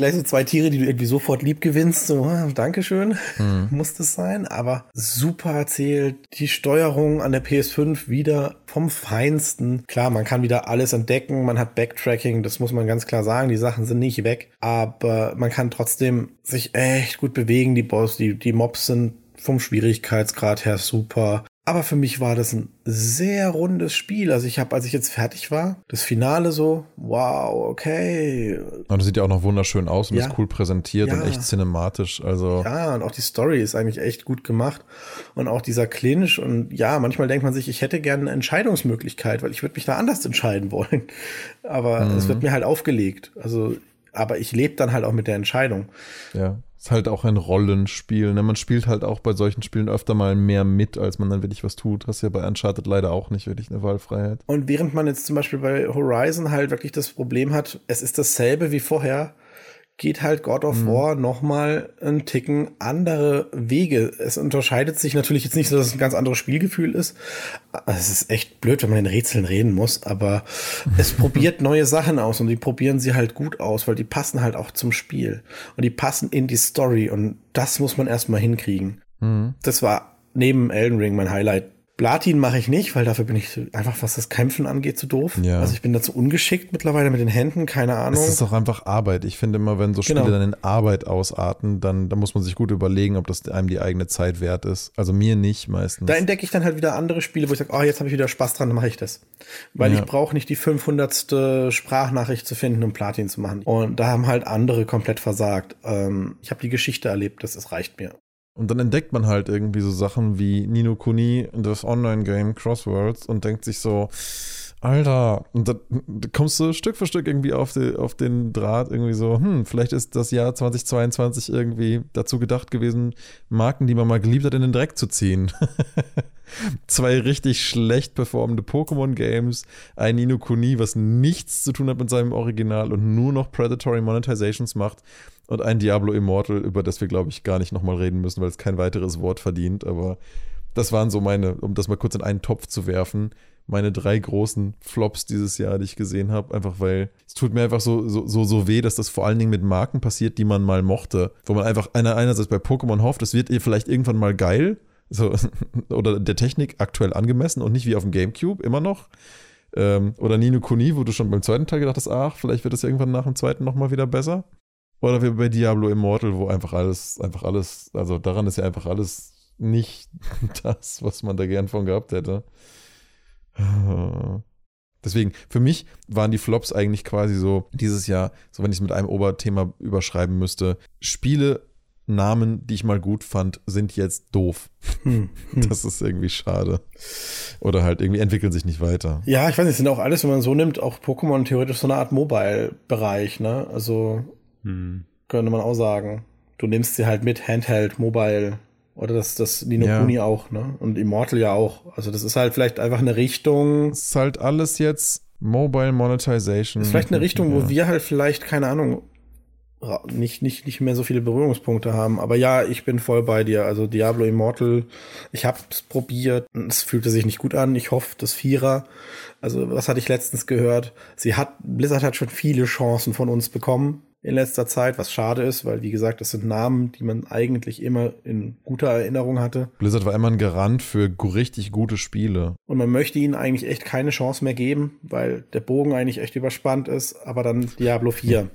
gleich so zwei Tiere, die du irgendwie sofort lieb gewinnst. So, ah, Dankeschön, mhm. muss das sein. Aber super erzählt. Die Steuerung an der PS5 wieder vom Feinsten. Klar, man kann wieder alles entdecken. Man hat Backtracking, das muss man ganz klar sagen. Die Sachen sind nicht weg. Aber man kann trotzdem sich echt gut bewegen. Die Boss, die, die Mobs sind vom Schwierigkeitsgrad her super. Aber für mich war das ein sehr rundes Spiel. Also ich habe, als ich jetzt fertig war, das Finale so, wow, okay. Und das sieht ja auch noch wunderschön aus und ja. ist cool präsentiert ja. und echt cinematisch. Also ja, und auch die Story ist eigentlich echt gut gemacht und auch dieser Clinch und ja, manchmal denkt man sich, ich hätte gerne eine Entscheidungsmöglichkeit, weil ich würde mich da anders entscheiden wollen. Aber mhm. es wird mir halt aufgelegt. Also aber ich lebe dann halt auch mit der Entscheidung. Ja. Ist halt auch ein Rollenspiel. Ne? Man spielt halt auch bei solchen Spielen öfter mal mehr mit, als man dann wirklich was tut. Hast ja bei Uncharted leider auch nicht wirklich eine Wahlfreiheit. Und während man jetzt zum Beispiel bei Horizon halt wirklich das Problem hat, es ist dasselbe wie vorher, geht halt God of mhm. War nochmal einen Ticken andere Wege. Es unterscheidet sich natürlich jetzt nicht so, dass es ein ganz anderes Spielgefühl ist. Es ist echt blöd, wenn man in Rätseln reden muss, aber es probiert neue Sachen aus und die probieren sie halt gut aus, weil die passen halt auch zum Spiel und die passen in die Story und das muss man erstmal hinkriegen. Mhm. Das war neben Elden Ring mein Highlight Platin mache ich nicht, weil dafür bin ich einfach, was das Kämpfen angeht, zu doof. Ja. Also ich bin dazu ungeschickt mittlerweile mit den Händen, keine Ahnung. Es ist auch einfach Arbeit. Ich finde immer, wenn so Spiele genau. dann in Arbeit ausarten, dann, dann muss man sich gut überlegen, ob das einem die eigene Zeit wert ist. Also mir nicht meistens. Da entdecke ich dann halt wieder andere Spiele, wo ich sage, oh, jetzt habe ich wieder Spaß dran, dann mache ich das. Weil ja. ich brauche nicht die 500. Sprachnachricht zu finden, um Platin zu machen. Und da haben halt andere komplett versagt. Ähm, ich habe die Geschichte erlebt, das, das reicht mir. Und dann entdeckt man halt irgendwie so Sachen wie Nino Kuni, das Online-Game Crossworlds und denkt sich so, Alter, und dann kommst du Stück für Stück irgendwie auf, die, auf den Draht, irgendwie so, hm, vielleicht ist das Jahr 2022 irgendwie dazu gedacht gewesen, Marken, die man mal geliebt hat, in den Dreck zu ziehen. Zwei richtig schlecht performende Pokémon-Games, ein Nino Kuni, was nichts zu tun hat mit seinem Original und nur noch Predatory Monetizations macht und ein Diablo Immortal, über das wir, glaube ich, gar nicht nochmal reden müssen, weil es kein weiteres Wort verdient. Aber das waren so meine, um das mal kurz in einen Topf zu werfen, meine drei großen Flops dieses Jahr, die ich gesehen habe. Einfach weil es tut mir einfach so, so, so, so weh, dass das vor allen Dingen mit Marken passiert, die man mal mochte. Wo man einfach einer, einerseits bei Pokémon hofft, es wird ihr vielleicht irgendwann mal geil. So, oder der Technik aktuell angemessen und nicht wie auf dem Gamecube immer noch. Ähm, oder Nino Kuni, wo du schon beim zweiten Teil gedacht hast, ach, vielleicht wird es irgendwann nach dem zweiten nochmal wieder besser. Oder wie bei Diablo Immortal, wo einfach alles, einfach alles, also daran ist ja einfach alles nicht das, was man da gern von gehabt hätte. Deswegen, für mich waren die Flops eigentlich quasi so dieses Jahr, so wenn ich es mit einem Oberthema überschreiben müsste, Spiele, Namen, die ich mal gut fand, sind jetzt doof. Hm, hm. Das ist irgendwie schade. Oder halt irgendwie entwickeln sich nicht weiter. Ja, ich weiß nicht, sind auch alles, wenn man so nimmt, auch Pokémon theoretisch so eine Art Mobile-Bereich, ne? Also hm. Könnte man auch sagen. Du nimmst sie halt mit Handheld, Mobile. Oder das, das Nino ja. Kuni auch, ne? Und Immortal ja auch. Also das ist halt vielleicht einfach eine Richtung. Es ist halt alles jetzt Mobile Monetization. ist vielleicht eine Richtung, ja. wo wir halt vielleicht, keine Ahnung, nicht, nicht, nicht mehr so viele Berührungspunkte haben. Aber ja, ich bin voll bei dir. Also Diablo Immortal, ich hab's probiert. Es fühlte sich nicht gut an. Ich hoffe, das Vierer. Also, was hatte ich letztens gehört? Sie hat, Blizzard hat schon viele Chancen von uns bekommen in letzter Zeit, was schade ist, weil wie gesagt, das sind Namen, die man eigentlich immer in guter Erinnerung hatte. Blizzard war immer ein Garant für richtig gute Spiele. Und man möchte ihnen eigentlich echt keine Chance mehr geben, weil der Bogen eigentlich echt überspannt ist, aber dann Diablo 4.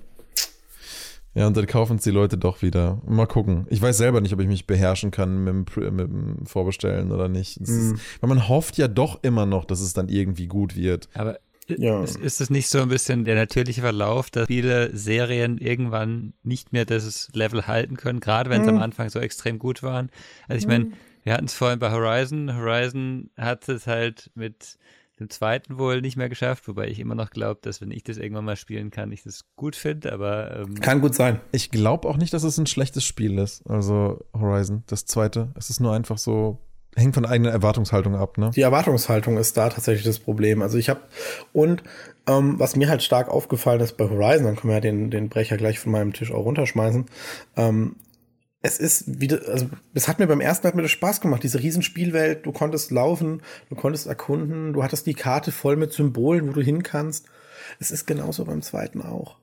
Ja, und dann kaufen es die Leute doch wieder. Mal gucken. Ich weiß selber nicht, ob ich mich beherrschen kann mit dem, mit dem Vorbestellen oder nicht. Mm. Ist, weil man hofft ja doch immer noch, dass es dann irgendwie gut wird. Aber ja. Ist, ist es nicht so ein bisschen der natürliche Verlauf, dass viele Serien irgendwann nicht mehr das Level halten können, gerade wenn sie mhm. am Anfang so extrem gut waren? Also ich meine, mhm. wir hatten es vorhin bei Horizon. Horizon hat es halt mit dem zweiten wohl nicht mehr geschafft, wobei ich immer noch glaube, dass wenn ich das irgendwann mal spielen kann, ich das gut finde, aber ähm kann gut sein. Ich glaube auch nicht, dass es ein schlechtes Spiel ist. Also Horizon, das zweite. Es ist nur einfach so hängt von eigener Erwartungshaltung ab, ne? Die Erwartungshaltung ist da tatsächlich das Problem. Also ich habe und ähm, was mir halt stark aufgefallen ist bei Horizon, dann können wir ja den, den Brecher gleich von meinem Tisch auch runterschmeißen. Ähm, es ist wieder, also es hat mir beim ersten Mal hat mir das Spaß gemacht, diese Riesenspielwelt, du konntest laufen, du konntest erkunden, du hattest die Karte voll mit Symbolen, wo du hin kannst. Es ist genauso beim zweiten auch.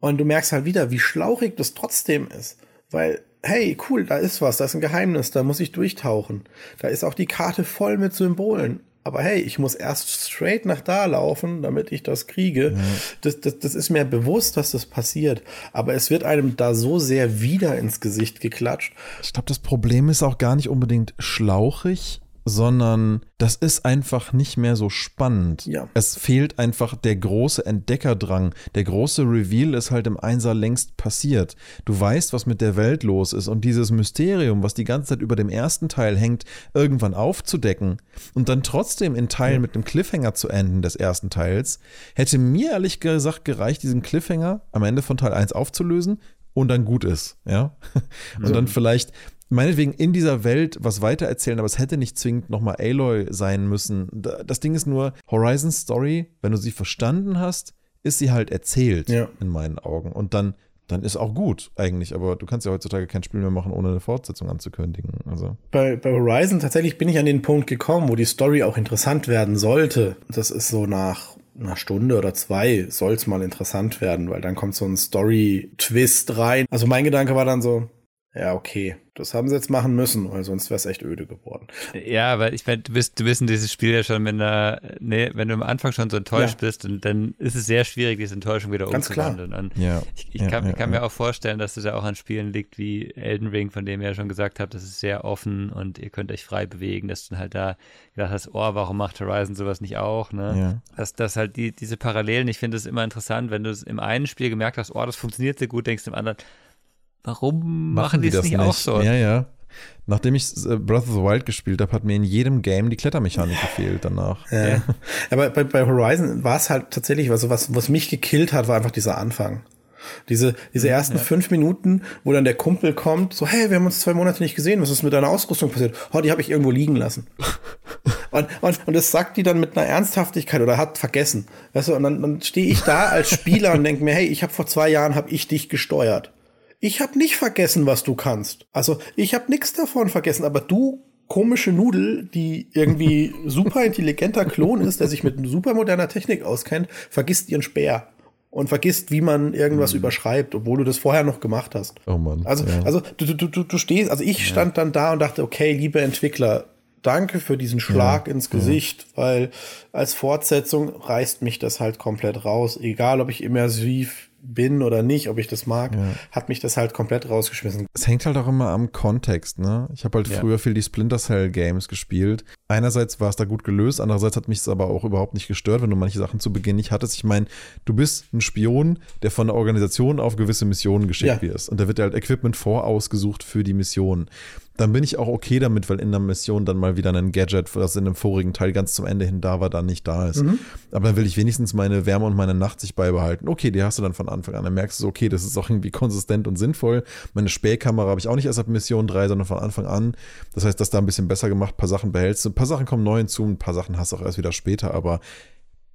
Und du merkst halt wieder, wie schlauchig das trotzdem ist. Weil hey, cool, da ist was, da ist ein Geheimnis, da muss ich durchtauchen. Da ist auch die Karte voll mit Symbolen. Aber hey, ich muss erst straight nach da laufen, damit ich das kriege. Ja. Das, das, das ist mir bewusst, dass das passiert. Aber es wird einem da so sehr wieder ins Gesicht geklatscht. Ich glaube, das Problem ist auch gar nicht unbedingt schlauchig, sondern das ist einfach nicht mehr so spannend. Ja. Es fehlt einfach der große Entdeckerdrang. Der große Reveal ist halt im Einser längst passiert. Du weißt, was mit der Welt los ist und dieses Mysterium, was die ganze Zeit über dem ersten Teil hängt, irgendwann aufzudecken und dann trotzdem in Teilen ja. mit einem Cliffhanger zu enden des ersten Teils, hätte mir ehrlich gesagt gereicht, diesen Cliffhanger am Ende von Teil 1 aufzulösen und dann gut ist, ja. Und dann vielleicht meinetwegen in dieser Welt was weitererzählen, aber es hätte nicht zwingend nochmal Aloy sein müssen. Das Ding ist nur, Horizon Story, wenn du sie verstanden hast, ist sie halt erzählt, ja. in meinen Augen. Und dann, dann ist auch gut eigentlich, aber du kannst ja heutzutage kein Spiel mehr machen, ohne eine Fortsetzung anzukündigen. Also. Bei, bei Horizon tatsächlich bin ich an den Punkt gekommen, wo die Story auch interessant werden sollte. Das ist so nach einer Stunde oder zwei soll es mal interessant werden, weil dann kommt so ein Story-Twist rein. Also mein Gedanke war dann so, ja, okay, das haben sie jetzt machen müssen, weil sonst wäre es echt öde geworden. Ja, weil ich meine, du bist, du bist in dieses Spiel ja schon, wenn, da, nee, wenn du am Anfang schon so enttäuscht ja. bist, und dann ist es sehr schwierig, diese Enttäuschung wieder Ganz umzuwandeln. Klar. Und ja. Ich, ich ja, kann, ja, kann mir auch vorstellen, dass es ja auch an Spielen liegt wie Elden Ring, von dem ihr ja schon gesagt habt, das ist sehr offen und ihr könnt euch frei bewegen, dass du halt da gedacht hast, oh, warum macht Horizon sowas nicht auch? Ne? Ja. Dass, dass halt die, diese Parallelen, ich finde es immer interessant, wenn du es im einen Spiel gemerkt hast, oh, das funktioniert sehr gut, denkst du im anderen, Warum machen, machen die, die das nicht, auch so? Ja, ja. Nachdem ich äh, Breath of the Wild gespielt habe, hat mir in jedem Game die Klettermechanik gefehlt danach. Ja. ja. Aber bei, bei Horizon war es halt tatsächlich, also was, was mich gekillt hat, war einfach dieser Anfang. Diese, diese ersten ja. fünf Minuten, wo dann der Kumpel kommt, so, hey, wir haben uns zwei Monate nicht gesehen, was ist mit deiner Ausrüstung passiert? Oh, die habe ich irgendwo liegen lassen. und, und, und das sagt die dann mit einer Ernsthaftigkeit oder hat vergessen. Weißt du, und dann, dann stehe ich da als Spieler und denke mir, hey, ich habe vor zwei Jahren, habe ich dich gesteuert. Ich habe nicht vergessen, was du kannst. Also ich habe nichts davon vergessen, aber du komische Nudel, die irgendwie super intelligenter Klon ist, der sich mit super moderner Technik auskennt, vergisst ihren Speer und vergisst, wie man irgendwas mhm. überschreibt, obwohl du das vorher noch gemacht hast. Oh Mann. Also, ja. also du, du, du, du stehst, also ich stand dann da und dachte, okay, liebe Entwickler, danke für diesen Schlag ja. ins Gesicht, ja. weil als Fortsetzung reißt mich das halt komplett raus. Egal, ob ich immersiv bin oder nicht, ob ich das mag, ja. hat mich das halt komplett rausgeschmissen. Es hängt halt auch immer am Kontext, ne? Ich habe halt ja. früher viel die Splinter Cell Games gespielt. Einerseits war es da gut gelöst, andererseits hat mich es aber auch überhaupt nicht gestört, wenn du manche Sachen zu Beginn nicht hattest. Ich meine, du bist ein Spion, der von der Organisation auf gewisse Missionen geschickt ja. wird. Und da wird halt Equipment vorausgesucht für die Mission dann bin ich auch okay damit, weil in der Mission dann mal wieder ein Gadget, das in dem vorigen Teil ganz zum Ende hin da war, dann nicht da ist. Mhm. Aber dann will ich wenigstens meine Wärme und meine Nacht sich beibehalten. Okay, die hast du dann von Anfang an. Dann merkst du, okay, das ist auch irgendwie konsistent und sinnvoll. Meine Spähkamera habe ich auch nicht erst ab Mission 3, sondern von Anfang an. Das heißt, das da ein bisschen besser gemacht, ein paar Sachen behältst du. Ein paar Sachen kommen neu hinzu, ein paar Sachen hast du auch erst wieder später, aber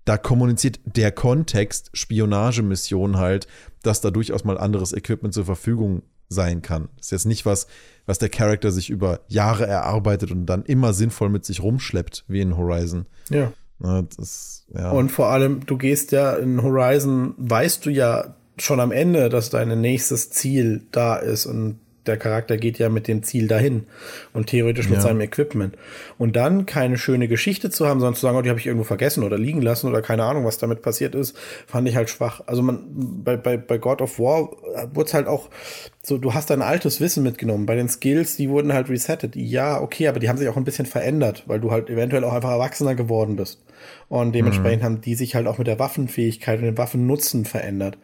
da kommuniziert der Kontext Spionagemission halt, dass da durchaus mal anderes Equipment zur Verfügung sein kann. Das ist jetzt nicht was, was der Charakter sich über Jahre erarbeitet und dann immer sinnvoll mit sich rumschleppt, wie in Horizon. Ja. Na, das, ja. Und vor allem, du gehst ja in Horizon, weißt du ja schon am Ende, dass dein nächstes Ziel da ist und der Charakter geht ja mit dem Ziel dahin und theoretisch mit Ja. seinem Equipment. Und dann keine schöne Geschichte zu haben, sondern zu sagen, oh, die habe ich irgendwo vergessen oder liegen lassen oder keine Ahnung, was damit passiert ist, fand ich halt schwach. Also man, bei, bei, bei God of War wurde es halt auch so, du hast dein altes Wissen mitgenommen. Bei den Skills, die wurden halt resettet. Ja, okay, aber die haben sich auch ein bisschen verändert, weil du halt eventuell auch einfach erwachsener geworden bist. Und dementsprechend haben die sich halt auch mit der Waffenfähigkeit und dem Waffennutzen verändert.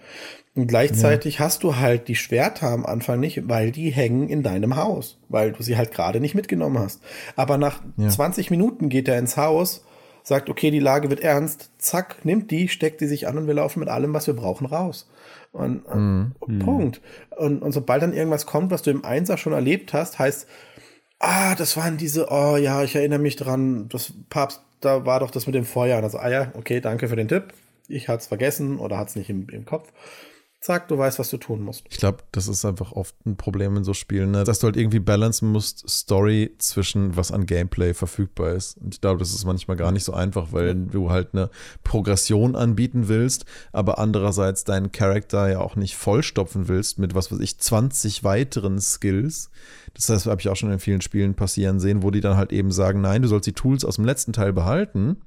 Und gleichzeitig hast du halt die Schwerter am Anfang nicht, weil die hängen in deinem Haus, weil du sie halt gerade nicht mitgenommen hast. Aber nach Ja. 20 Minuten geht er ins Haus, sagt, okay, die Lage wird ernst, zack, nimmt die, steckt die sich an und wir laufen mit allem, was wir brauchen, raus. Und, und Punkt. Und, und sobald dann irgendwas kommt, was du im Einser schon erlebt hast, heißt, ah, das waren diese, oh ja, ich erinnere mich dran, das Papst, da war doch das mit dem Feuer. Und also, ah ja, okay, danke für den Tipp. Ich hat's vergessen oder hat's nicht im, im Kopf. Zack, du weißt, was du tun musst. Ich glaube, das ist einfach oft ein Problem in so Spielen, ne? dass du halt irgendwie balancen musst, Story zwischen was an Gameplay verfügbar ist. Und ich glaube, das ist manchmal gar nicht so einfach, weil du halt eine Progression anbieten willst, aber andererseits deinen Charakter ja auch nicht vollstopfen willst mit, was weiß ich, 20 weiteren Skills. Das heißt, habe ich auch schon in vielen Spielen passieren sehen, wo die dann halt eben sagen, nein, du sollst die Tools aus dem letzten Teil behalten.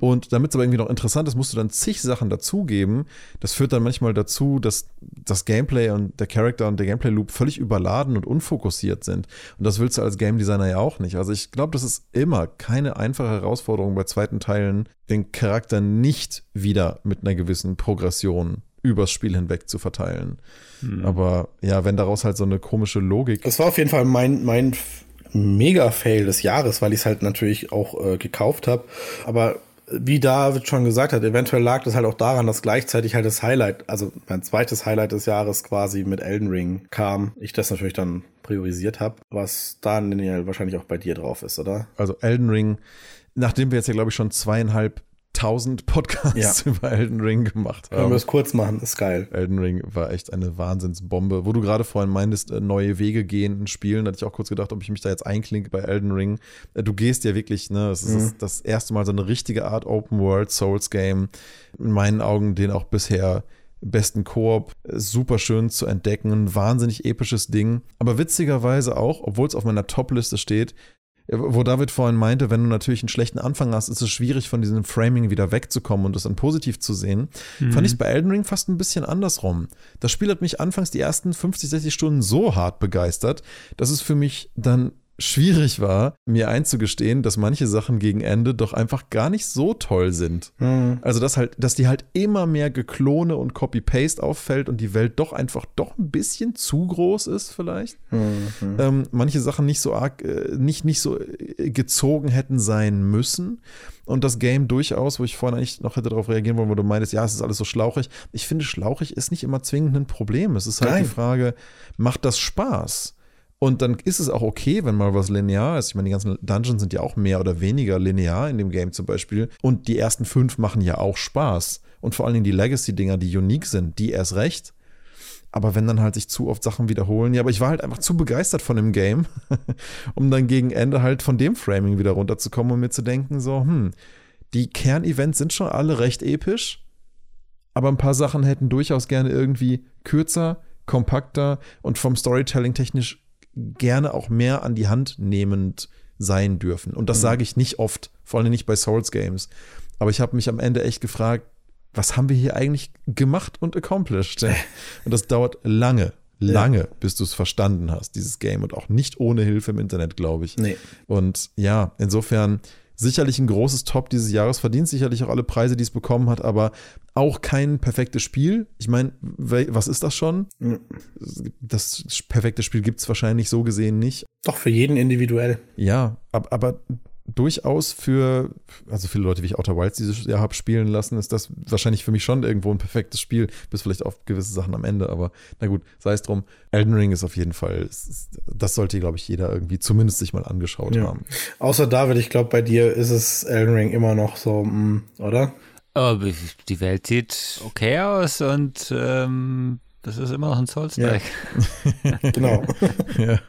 Und damit es aber irgendwie noch interessant ist, musst du dann zig Sachen dazugeben. Das führt dann manchmal dazu, dass das Gameplay und der Charakter und der Gameplay-Loop völlig überladen und unfokussiert sind. Und das willst du als Game Designer ja auch nicht. Also ich glaube, das ist immer keine einfache Herausforderung bei zweiten Teilen, den Charakter nicht wieder mit einer gewissen Progression übers Spiel hinweg zu verteilen. Aber ja, wenn daraus halt so eine komische Logik Das war auf jeden Fall mein, mein Mega-Fail des Jahres, weil ich es halt natürlich auch äh, gekauft habe. Aber wie David schon gesagt hat, eventuell lag das halt auch daran, dass gleichzeitig halt das Highlight, also mein zweites Highlight des Jahres quasi mit Elden Ring kam. Ich das natürlich dann priorisiert habe, was Daniel wahrscheinlich auch bei dir drauf ist, oder? also Elden Ring, nachdem wir jetzt ja, glaube ich, schon zweieinhalb tausend Podcasts Ja. über Elden Ring gemacht Können haben. wir es kurz machen, ist geil. Elden Ring war echt eine Wahnsinnsbombe. Wo du gerade vorhin meintest, äh, neue Wege gehen in Spielen, hatte ich auch kurz gedacht, ob ich mich da jetzt einklinke bei Elden Ring. Äh, Du gehst ja wirklich, ne, es ist Mhm. das, das erste Mal so eine richtige Art Open World Souls Game. In meinen Augen den auch bisher besten Koop, super schön zu entdecken, ein wahnsinnig episches Ding. Aber witzigerweise auch, obwohl es auf meiner Top-Liste steht, wo David vorhin meinte, wenn du natürlich einen schlechten Anfang hast, ist es schwierig, von diesem Framing wieder wegzukommen und das dann positiv zu sehen. Fand ich es bei Elden Ring fast ein bisschen andersrum. Das Spiel hat mich anfangs die ersten 50, 60 Stunden so hart begeistert, dass es für mich dann schwierig war, mir einzugestehen, dass manche Sachen gegen Ende doch einfach gar nicht so toll sind. Also, dass halt, dass die halt immer mehr Geklone und Copy-Paste auffällt und die Welt doch einfach doch ein bisschen zu groß ist, vielleicht. Ähm, manche Sachen nicht so arg, äh, nicht, nicht so äh, gezogen hätten sein müssen. Und das Game durchaus, wo ich vorhin eigentlich noch hätte darauf reagieren wollen, wo du meintest, ja, es ist alles so schlauchig. Ich finde, schlauchig ist nicht immer zwingend ein Problem. Es ist halt Nein. die Frage, macht das Spaß? Und dann ist es auch okay, wenn mal was linear ist. Ich meine, die ganzen Dungeons sind ja auch mehr oder weniger linear in dem Game zum Beispiel. Und die ersten fünf machen ja auch Spaß. Und vor allen Dingen die Legacy-Dinger, die unique sind, die erst recht. Aber wenn dann halt sich zu oft Sachen wiederholen, ja, aber ich war halt einfach zu begeistert von dem Game, um dann gegen Ende halt von dem Framing wieder runterzukommen und mir zu denken, so, hm, die Kernevents sind schon alle recht episch, aber ein paar Sachen hätten durchaus gerne irgendwie kürzer, kompakter und vom Storytelling technisch gerne auch mehr an die Hand nehmend sein dürfen. Und das sage ich nicht oft, vor allem nicht bei Souls Games. Aber ich habe mich am Ende echt gefragt, was haben wir hier eigentlich gemacht und accomplished? Und das dauert lange, lange, bis du es verstanden hast, dieses Game. Und auch nicht ohne Hilfe im Internet, glaube ich. Nee. Und ja, insofern sicherlich ein großes Top dieses Jahres, verdient sicherlich auch alle Preise, die es bekommen hat, aber auch kein perfektes Spiel. Ich meine, was ist das schon? Das perfekte Spiel gibt es wahrscheinlich so gesehen nicht. Doch für jeden individuell. Ja, ab, aber durchaus für, also viele Leute, wie ich Outer Wilds dieses Jahr habe spielen lassen, ist das wahrscheinlich für mich schon irgendwo ein perfektes Spiel, bis vielleicht auf gewisse Sachen am Ende, aber na gut, sei es drum. Elden Ring ist auf jeden Fall, ist, das sollte, glaube ich, jeder irgendwie zumindest sich mal angeschaut Ja. haben. Außer David, ich glaube, bei dir ist es Elden Ring immer noch so, mm, oder? Oh, die Welt sieht okay aus und ähm, das ist immer noch ein Souls-like. Ja. genau. ja.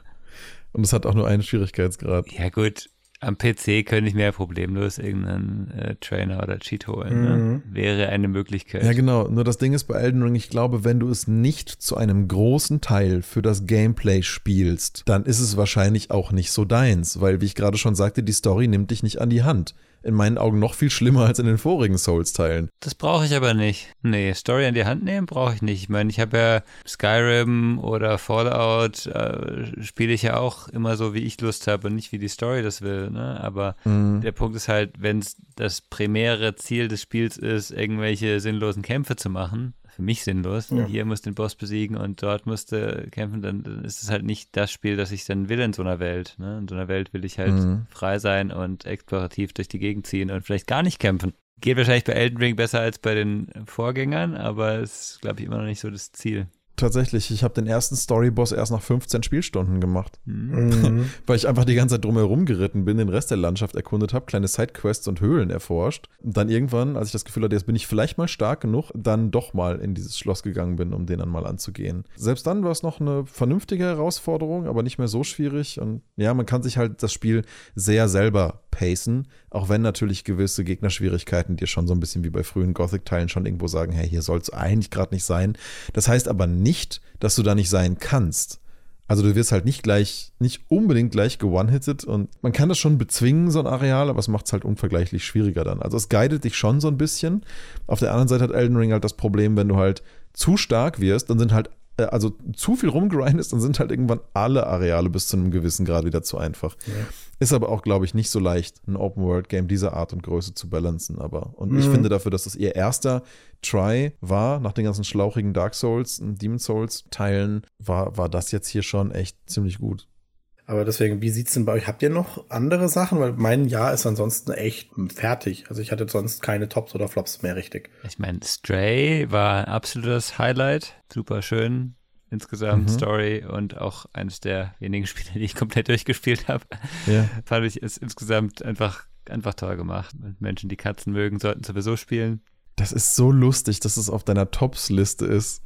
Und es hat auch nur einen Schwierigkeitsgrad. Ja, gut. Am PC könnte ich mir problemlos irgendeinen äh, Trainer oder Cheat holen. Ne? Mhm. Wäre eine Möglichkeit. Ja, genau. Nur das Ding ist bei Elden Ring, ich glaube, wenn du es nicht zu einem großen Teil für das Gameplay spielst, dann ist es wahrscheinlich auch nicht so deins, weil, wie ich gerade schon sagte, die Story nimmt dich nicht an die Hand in meinen Augen noch viel schlimmer als in den vorigen Souls-Teilen. Das brauche ich aber nicht. Nee, Story an die Hand nehmen brauche ich nicht. Ich meine, ich habe ja Skyrim oder Fallout, äh, spiele ich ja auch immer so, wie ich Lust habe und nicht wie die Story das will. Ne? Aber mhm. der Punkt ist halt, wenn es das primäre Ziel des Spiels ist, irgendwelche sinnlosen Kämpfe zu machen, für mich sinnlos. Ja. Hier musst du den Boss besiegen und dort musst du kämpfen, dann, dann, ist es halt nicht das Spiel, das ich dann will in so einer Welt. Ne? In so einer Welt will ich halt mhm. frei sein und explorativ durch die Gegend ziehen und vielleicht gar nicht kämpfen. Geht wahrscheinlich bei Elden Ring besser als bei den Vorgängern, aber es ist, glaube ich, immer noch nicht so das Ziel tatsächlich. Ich habe den ersten Storyboss erst nach 15 Spielstunden gemacht. Mhm. Weil ich einfach die ganze Zeit drumherum geritten bin, den Rest der Landschaft erkundet habe, kleine Sidequests und Höhlen erforscht. Und dann irgendwann, als ich das Gefühl hatte, jetzt bin ich vielleicht mal stark genug, dann doch mal in dieses Schloss gegangen bin, um den dann mal anzugehen. Selbst dann war es noch eine vernünftige Herausforderung, aber nicht mehr so schwierig. Und ja, man kann sich halt das Spiel sehr selber pacen, auch wenn natürlich gewisse Gegnerschwierigkeiten dir schon so ein bisschen wie bei frühen Gothic-Teilen schon irgendwo sagen, hey, hier soll es eigentlich gerade nicht sein. Das heißt aber nicht, dass du da nicht sein kannst. Also du wirst halt nicht gleich, nicht unbedingt gleich gewone-hitted und man kann das schon bezwingen, so ein Areal, aber es macht es halt unvergleichlich schwieriger dann. Also es guidet dich schon so ein bisschen. Auf der anderen Seite hat Elden Ring halt das Problem, wenn du halt zu stark wirst, dann sind halt also zu viel rumgrindest, dann sind halt irgendwann alle Areale bis zu einem gewissen Grad wieder zu einfach. Ja. Ist aber auch, glaube ich, nicht so leicht, ein Open-World-Game dieser Art und Größe zu balancen. Aber und mhm. ich finde dafür, dass das ihr erster Try war, nach den ganzen schlauchigen Dark Souls und Demon Souls-Teilen, war, war das jetzt hier schon echt ziemlich gut. Aber deswegen, wie sieht's denn bei euch? Habt ihr noch andere Sachen? Weil mein Jahr ist ansonsten echt fertig. Also ich hatte sonst keine Tops oder Flops mehr richtig. Ich meine, Stray war ein absolutes Highlight. Super schön. Insgesamt mhm. Story und auch eines der wenigen Spiele, die ich komplett durchgespielt habe. Ja. Fand ich es insgesamt einfach, einfach toll gemacht. Und Menschen, die Katzen mögen, sollten sowieso spielen. Das ist so lustig, dass es auf deiner Tops-Liste ist.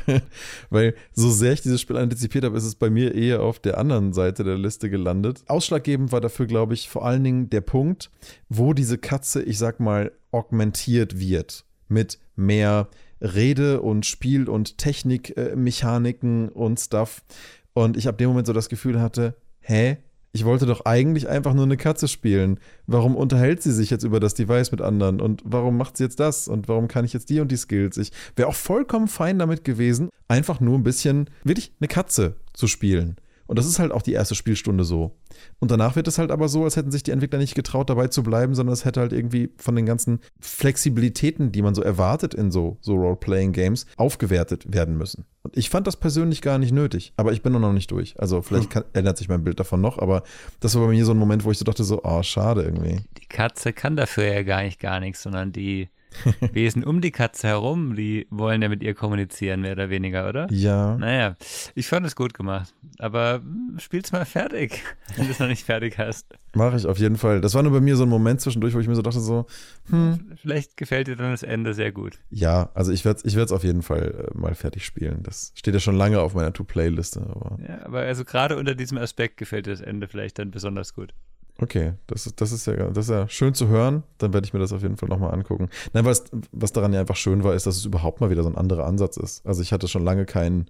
Weil so sehr ich dieses Spiel antizipiert habe, ist es bei mir eher auf der anderen Seite der Liste gelandet. Ausschlaggebend war dafür, glaube ich, vor allen Dingen der Punkt, wo diese Katze, ich sag mal, augmentiert wird. Mit mehr Rede und Spiel und Technikmechaniken äh, und Stuff. Und ich ab dem Moment so das Gefühl hatte, hä? Ich wollte doch eigentlich einfach nur eine Katze spielen. Warum unterhält sie sich jetzt über das Device mit anderen? Und warum macht sie jetzt das? Und warum kann ich jetzt die und die Skills? Ich wäre auch vollkommen fein damit gewesen, einfach nur ein bisschen wirklich eine Katze zu spielen. Und das ist halt auch die erste Spielstunde so. Und danach wird es halt aber so, als hätten sich die Entwickler nicht getraut, dabei zu bleiben, sondern es hätte halt irgendwie von den ganzen Flexibilitäten, die man so erwartet in so, so Role-Playing-Games, aufgewertet werden müssen. Und ich fand das persönlich gar nicht nötig, aber ich bin noch nicht durch. Also vielleicht kann, ändert sich mein Bild davon noch, aber das war bei mir so ein Moment, wo ich so dachte, so, oh, schade irgendwie. Die Katze kann dafür ja gar nicht gar nichts, sondern die Wesen um die Katze herum, die wollen ja mit ihr kommunizieren, mehr oder weniger, oder? Ja. Naja, ich fand es gut gemacht. Aber hm, spiel's mal fertig, wenn du es noch nicht fertig hast. Mache ich auf jeden Fall. Das war nur bei mir so ein Moment zwischendurch, wo ich mir so dachte, so, hm. Vielleicht gefällt dir dann das Ende sehr gut. Ja, also ich werde es ich auf jeden Fall äh, mal fertig spielen. Das steht ja schon lange auf meiner To-Play-Liste. Aber. Ja, aber also gerade unter diesem Aspekt gefällt dir das Ende vielleicht dann besonders gut. Okay, das ist, das ist ja, das ist ja schön zu hören. Dann werde ich mir das auf jeden Fall nochmal angucken. Nein, was, was daran ja einfach schön war, ist, dass es überhaupt mal wieder so ein anderer Ansatz ist. Also ich hatte schon lange kein,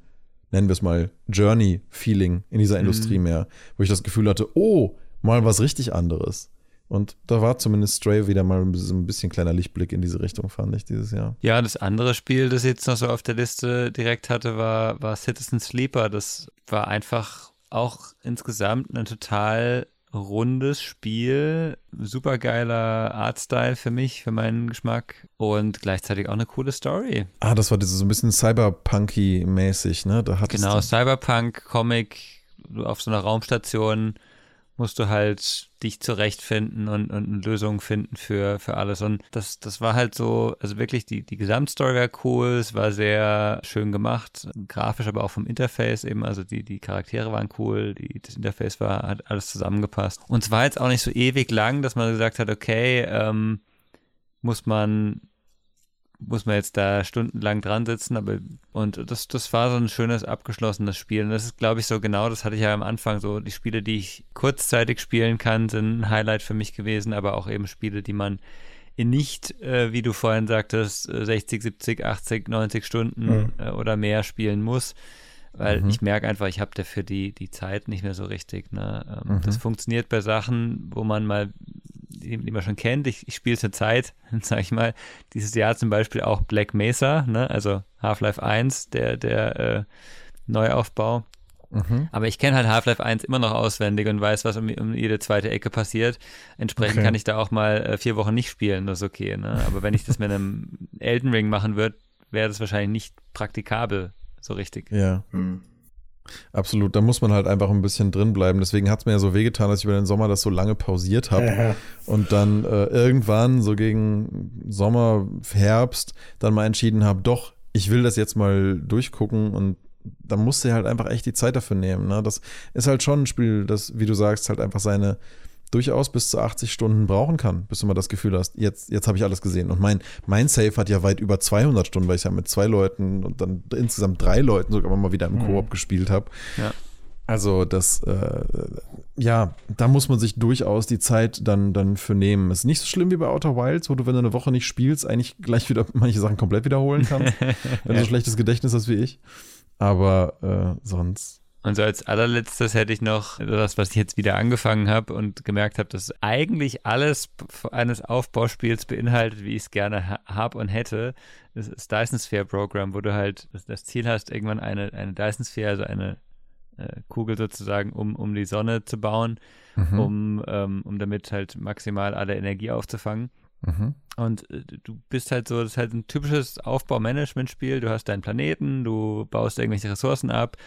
nennen wir es mal, Journey-Feeling in dieser mhm. Industrie mehr, wo ich das Gefühl hatte, oh, mal was richtig anderes. Und da war zumindest Stray wieder mal bisschen, ein bisschen, kleiner Lichtblick in diese Richtung, fand ich dieses Jahr. Ja, das andere Spiel, das ich jetzt noch so auf der Liste direkt hatte, war, war Citizen Sleeper. Das war einfach auch insgesamt ein total rundes Spiel, super geiler Artstyle für mich, für meinen Geschmack und gleichzeitig auch eine coole Story. Ah, das war diese so ein bisschen Cyberpunky-mäßig, ne? Da genau, Cyberpunk-Comic auf so einer Raumstation musst du halt dich zurechtfinden und, und eine Lösung finden für, für alles. Und das, das war halt so, also wirklich die, die Gesamtstory war cool, es war sehr schön gemacht, grafisch, aber auch vom Interface eben, also die, die Charaktere waren cool, die, das Interface war, hat alles zusammengepasst. Und es war jetzt auch nicht so ewig lang, dass man gesagt hat, okay, ähm, muss man muss man jetzt da stundenlang dran sitzen, aber und das, das war so ein schönes abgeschlossenes Spiel. Und das ist, glaube ich, so genau, das hatte ich ja am Anfang so, die Spiele, die ich kurzzeitig spielen kann, sind ein Highlight für mich gewesen, aber auch eben Spiele, die man in nicht, äh, wie du vorhin sagtest, 60, 70, 80, 90 Stunden mhm. äh, oder mehr spielen muss. Weil mhm. ich merke einfach, ich habe dafür die, die Zeit nicht mehr so richtig. Ne? Ähm, mhm. Das funktioniert bei Sachen, wo man mal die, die man schon kennt. Ich, ich spiele zur Zeit, sag ich mal, dieses Jahr zum Beispiel auch Black Mesa, ne? also Half-Life 1, der, der äh, Neuaufbau. Mhm. Aber ich kenne halt Half-Life 1 immer noch auswendig und weiß, was um, um jede zweite Ecke passiert. Entsprechend okay. kann ich da auch mal äh, vier Wochen nicht spielen, das ist okay. Ne? Aber wenn ich das mit einem Elden Ring machen würde, wäre das wahrscheinlich nicht praktikabel, so richtig. Ja. Mhm. Absolut, da muss man halt einfach ein bisschen drin bleiben. Deswegen hat es mir ja so wehgetan, dass ich über den Sommer das so lange pausiert habe. Ja. Und dann äh, irgendwann, so gegen Sommer, Herbst, dann mal entschieden habe, doch, ich will das jetzt mal durchgucken und da musst du halt einfach echt die Zeit dafür nehmen. Ne? Das ist halt schon ein Spiel, das, wie du sagst, halt einfach seine durchaus bis zu 80 Stunden brauchen kann, bis du mal das Gefühl hast, jetzt, jetzt habe ich alles gesehen. Und mein, mein Save hat ja weit über 200 Stunden, weil ich ja mit zwei Leuten und dann insgesamt drei Leuten sogar mal wieder im mhm. Koop gespielt habe. Ja. Also das, äh, ja, da muss man sich durchaus die Zeit dann, dann für nehmen. Ist nicht so schlimm wie bei Outer Wilds, wo du, wenn du eine Woche nicht spielst, eigentlich gleich wieder manche Sachen komplett wiederholen kannst. wenn du so schlechtes Gedächtnis hast wie ich. Aber äh, sonst und so als allerletztes hätte ich noch das, was ich jetzt wieder angefangen habe und gemerkt habe, dass eigentlich alles eines Aufbauspiels beinhaltet, wie ich es gerne ha habe und hätte. Das ist Dyson Sphere Program, wo du halt das Ziel hast, irgendwann eine, eine Dyson Sphere, also eine äh, Kugel sozusagen, um, um die Sonne zu bauen, mhm. um, ähm, um damit halt maximal alle Energie aufzufangen. Mhm. Und äh, du bist halt so, das ist halt ein typisches Aufbaumanagement-Spiel. Du hast deinen Planeten, du baust irgendwelche Ressourcen ab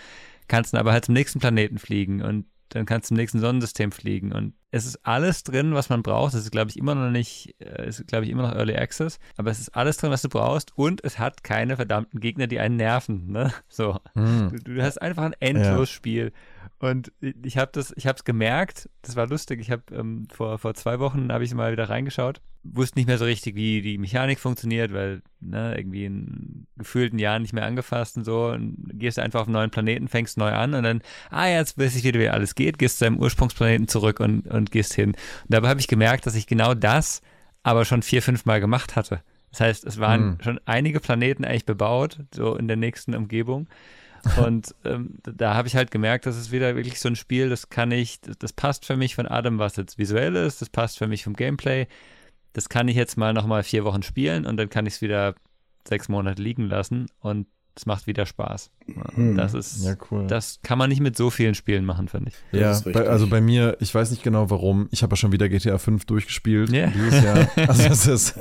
kannst dann aber halt zum nächsten Planeten fliegen und dann kannst du zum nächsten Sonnensystem fliegen und es ist alles drin, was man braucht. Das ist, glaube ich, immer noch nicht, äh, ist, glaube ich, immer noch Early Access, aber es ist alles drin, was du brauchst und es hat keine verdammten Gegner, die einen nerven, ne? So. Hm. Du, du, hast einfach ein Endlosspiel. Ja. Und ich habe das, ich habe es gemerkt, das war lustig. Ich habe ähm, vor, vor zwei Wochen habe ich mal wieder reingeschaut, wusste nicht mehr so richtig, wie die Mechanik funktioniert, weil ne, irgendwie in gefühlten Jahren nicht mehr angefasst und so. Und gehst einfach auf einen neuen Planeten, fängst neu an und dann, ah, jetzt weiß ich wieder, wie alles geht, gehst zu deinem Ursprungsplaneten zurück und, und gehst hin. Und dabei habe ich gemerkt, dass ich genau das aber schon vier, fünf Mal gemacht hatte. Das heißt, es waren hm. schon einige Planeten eigentlich bebaut, so in der nächsten Umgebung. Und ähm, da habe ich halt gemerkt, das ist wieder wirklich so ein Spiel, das kann ich, das, das passt für mich von Adam, was jetzt visuell ist, das passt für mich vom Gameplay. Das kann ich jetzt mal nochmal vier Wochen spielen und dann kann ich es wieder sechs Monate liegen lassen und es macht wieder Spaß. Hm. Das ist, ja, cool. das kann man nicht mit so vielen Spielen machen, finde ich. Ja, bei, also bei mir, ich weiß nicht genau warum, ich habe ja schon wieder GTA 5 durchgespielt yeah. dieses Jahr. Also das ist,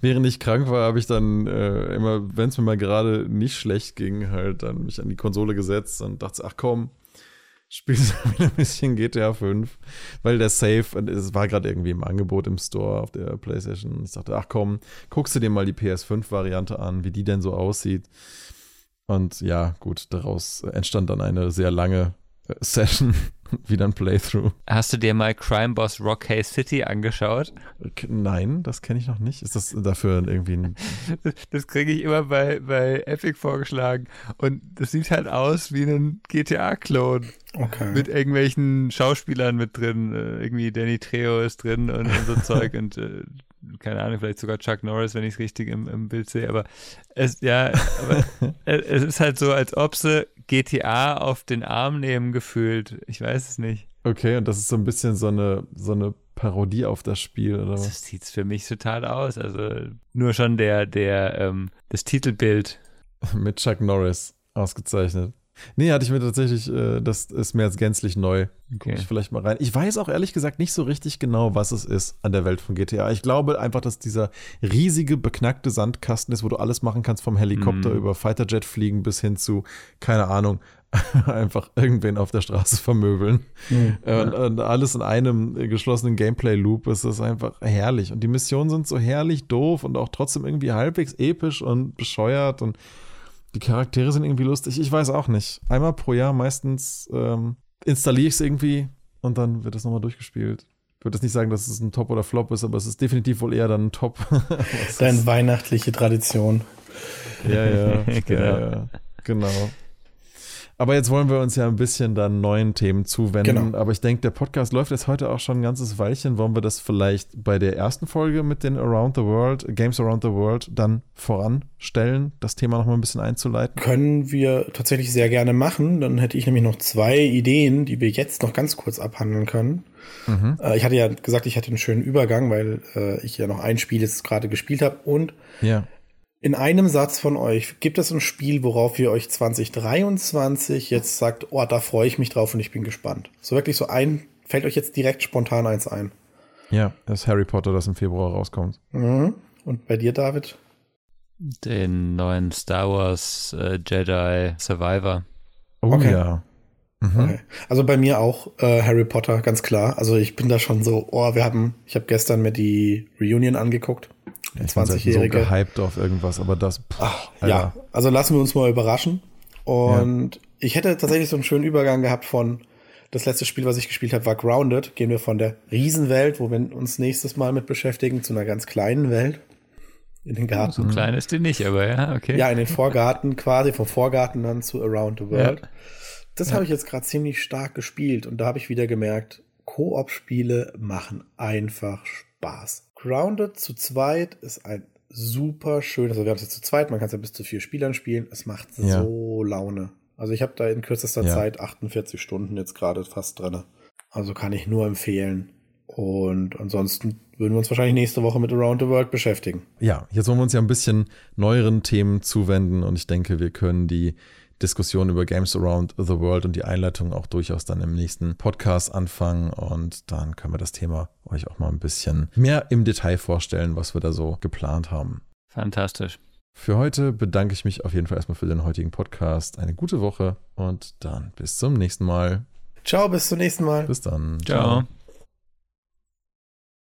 während ich krank war, habe ich dann äh, immer, wenn es mir mal gerade nicht schlecht ging, halt dann mich an die Konsole gesetzt und dachte, ach komm, spielst du wieder ein bisschen GTA 5, weil der Safe, es war gerade irgendwie im Angebot im Store auf der PlayStation. Ich dachte, ach komm, guckst du dir mal die PS5-Variante an, wie die denn so aussieht. Und ja, gut, daraus entstand dann eine sehr lange äh, Session, wieder ein Playthrough. Hast du dir mal Crime Boss Rockay City angeschaut? Nein, das kenne ich noch nicht. Ist das dafür irgendwie ein. Das kriege ich immer bei, bei Epic vorgeschlagen. Und das sieht halt aus wie ein GTA-Klon. Okay. Mit irgendwelchen Schauspielern mit drin. Äh, irgendwie Danny Trejo ist drin und, und so Zeug. Und äh, keine Ahnung, vielleicht sogar Chuck Norris, wenn ich es richtig im, im, Bild sehe, aber es, ja, aber es ist halt so, als ob sie GTA auf den Arm nehmen gefühlt. Ich weiß es nicht. Okay, und das ist so ein bisschen so eine, so eine Parodie auf das Spiel, oder was? Das sieht für mich total aus. Also nur schon der, der, ähm, das Titelbild. Mit Chuck Norris ausgezeichnet. Nee, hatte ich mir tatsächlich, äh, das ist mir jetzt gänzlich neu. Okay. ich vielleicht mal rein. Ich weiß auch ehrlich gesagt nicht so richtig genau, was es ist an der Welt von GTA. Ich glaube einfach, dass dieser riesige, beknackte Sandkasten ist, wo du alles machen kannst, vom Helikopter mm. über Fighterjet fliegen bis hin zu, keine Ahnung, einfach irgendwen auf der Straße vermöbeln. Mhm, und, und, alles in einem geschlossenen Gameplay-Loop ist das einfach herrlich. Und die Missionen sind so herrlich doof und auch trotzdem irgendwie halbwegs episch und bescheuert und die Charaktere sind irgendwie lustig. Ich weiß auch nicht. Einmal pro Jahr meistens ähm, installiere ich es irgendwie und dann wird es nochmal durchgespielt. würde jetzt nicht sagen, dass es ein Top oder Flop ist, aber es ist definitiv wohl eher dann ein Top. Deine weihnachtliche Tradition. Ja, ja, genau. Ja, ja, genau. Aber jetzt wollen wir uns ja ein bisschen dann neuen Themen zuwenden. Genau. Aber ich denke, der Podcast läuft jetzt heute auch schon ein ganzes Weilchen. Wollen wir das vielleicht bei der ersten Folge mit den Around the World, Games Around the World, dann voranstellen, das Thema nochmal ein bisschen einzuleiten? Können wir tatsächlich sehr gerne machen. Dann hätte ich nämlich noch zwei Ideen, die wir jetzt noch ganz kurz abhandeln können. Mhm. Äh, ich hatte ja gesagt, ich hatte einen schönen Übergang, weil äh, ich ja noch ein Spiel jetzt gerade gespielt habe und ja. In einem Satz von euch, gibt es ein Spiel, worauf ihr euch 2023 jetzt sagt, oh, da freue ich mich drauf und ich bin gespannt? So wirklich so ein, fällt euch jetzt direkt spontan eins ein? Ja, das Harry Potter, das im Februar rauskommt. Mhm. Und bei dir, David? Den neuen Star Wars äh, Jedi Survivor. Oh okay. ja. Mhm. Okay. Also bei mir auch äh, Harry Potter, ganz klar. Also ich bin da schon so, oh, wir haben, ich habe gestern mir die Reunion angeguckt der 20-Jährige. so gehypt auf irgendwas, aber das. Pff, Ach, ja, also lassen wir uns mal überraschen. Und ja. ich hätte tatsächlich so einen schönen Übergang gehabt von das letzte Spiel, was ich gespielt habe, war Grounded. Gehen wir von der Riesenwelt, wo wir uns nächstes Mal mit beschäftigen, zu einer ganz kleinen Welt. In den Garten. So klein ist die nicht, aber ja, okay. Ja, in den Vorgarten quasi, vom Vorgarten dann zu Around the World. Ja. Das ja. habe ich jetzt gerade ziemlich stark gespielt und da habe ich wieder gemerkt, Koop-Spiele machen einfach Spaß. Grounded zu zweit ist ein super schön, also wir haben es jetzt zu zweit, man kann es ja bis zu vier Spielern spielen. Es macht ja. so Laune. Also ich habe da in kürzester ja. Zeit 48 Stunden jetzt gerade fast drin. Also kann ich nur empfehlen. Und ansonsten würden wir uns wahrscheinlich nächste Woche mit Around the World beschäftigen. Ja, jetzt wollen wir uns ja ein bisschen neueren Themen zuwenden und ich denke, wir können die Diskussion über Games Around the World und die Einleitung auch durchaus dann im nächsten Podcast anfangen und dann können wir das Thema euch auch mal ein bisschen mehr im Detail vorstellen, was wir da so geplant haben. Fantastisch. Für heute bedanke ich mich auf jeden Fall erstmal für den heutigen Podcast. Eine gute Woche und dann bis zum nächsten Mal. Ciao, bis zum nächsten Mal. Bis dann. Ciao. Ciao.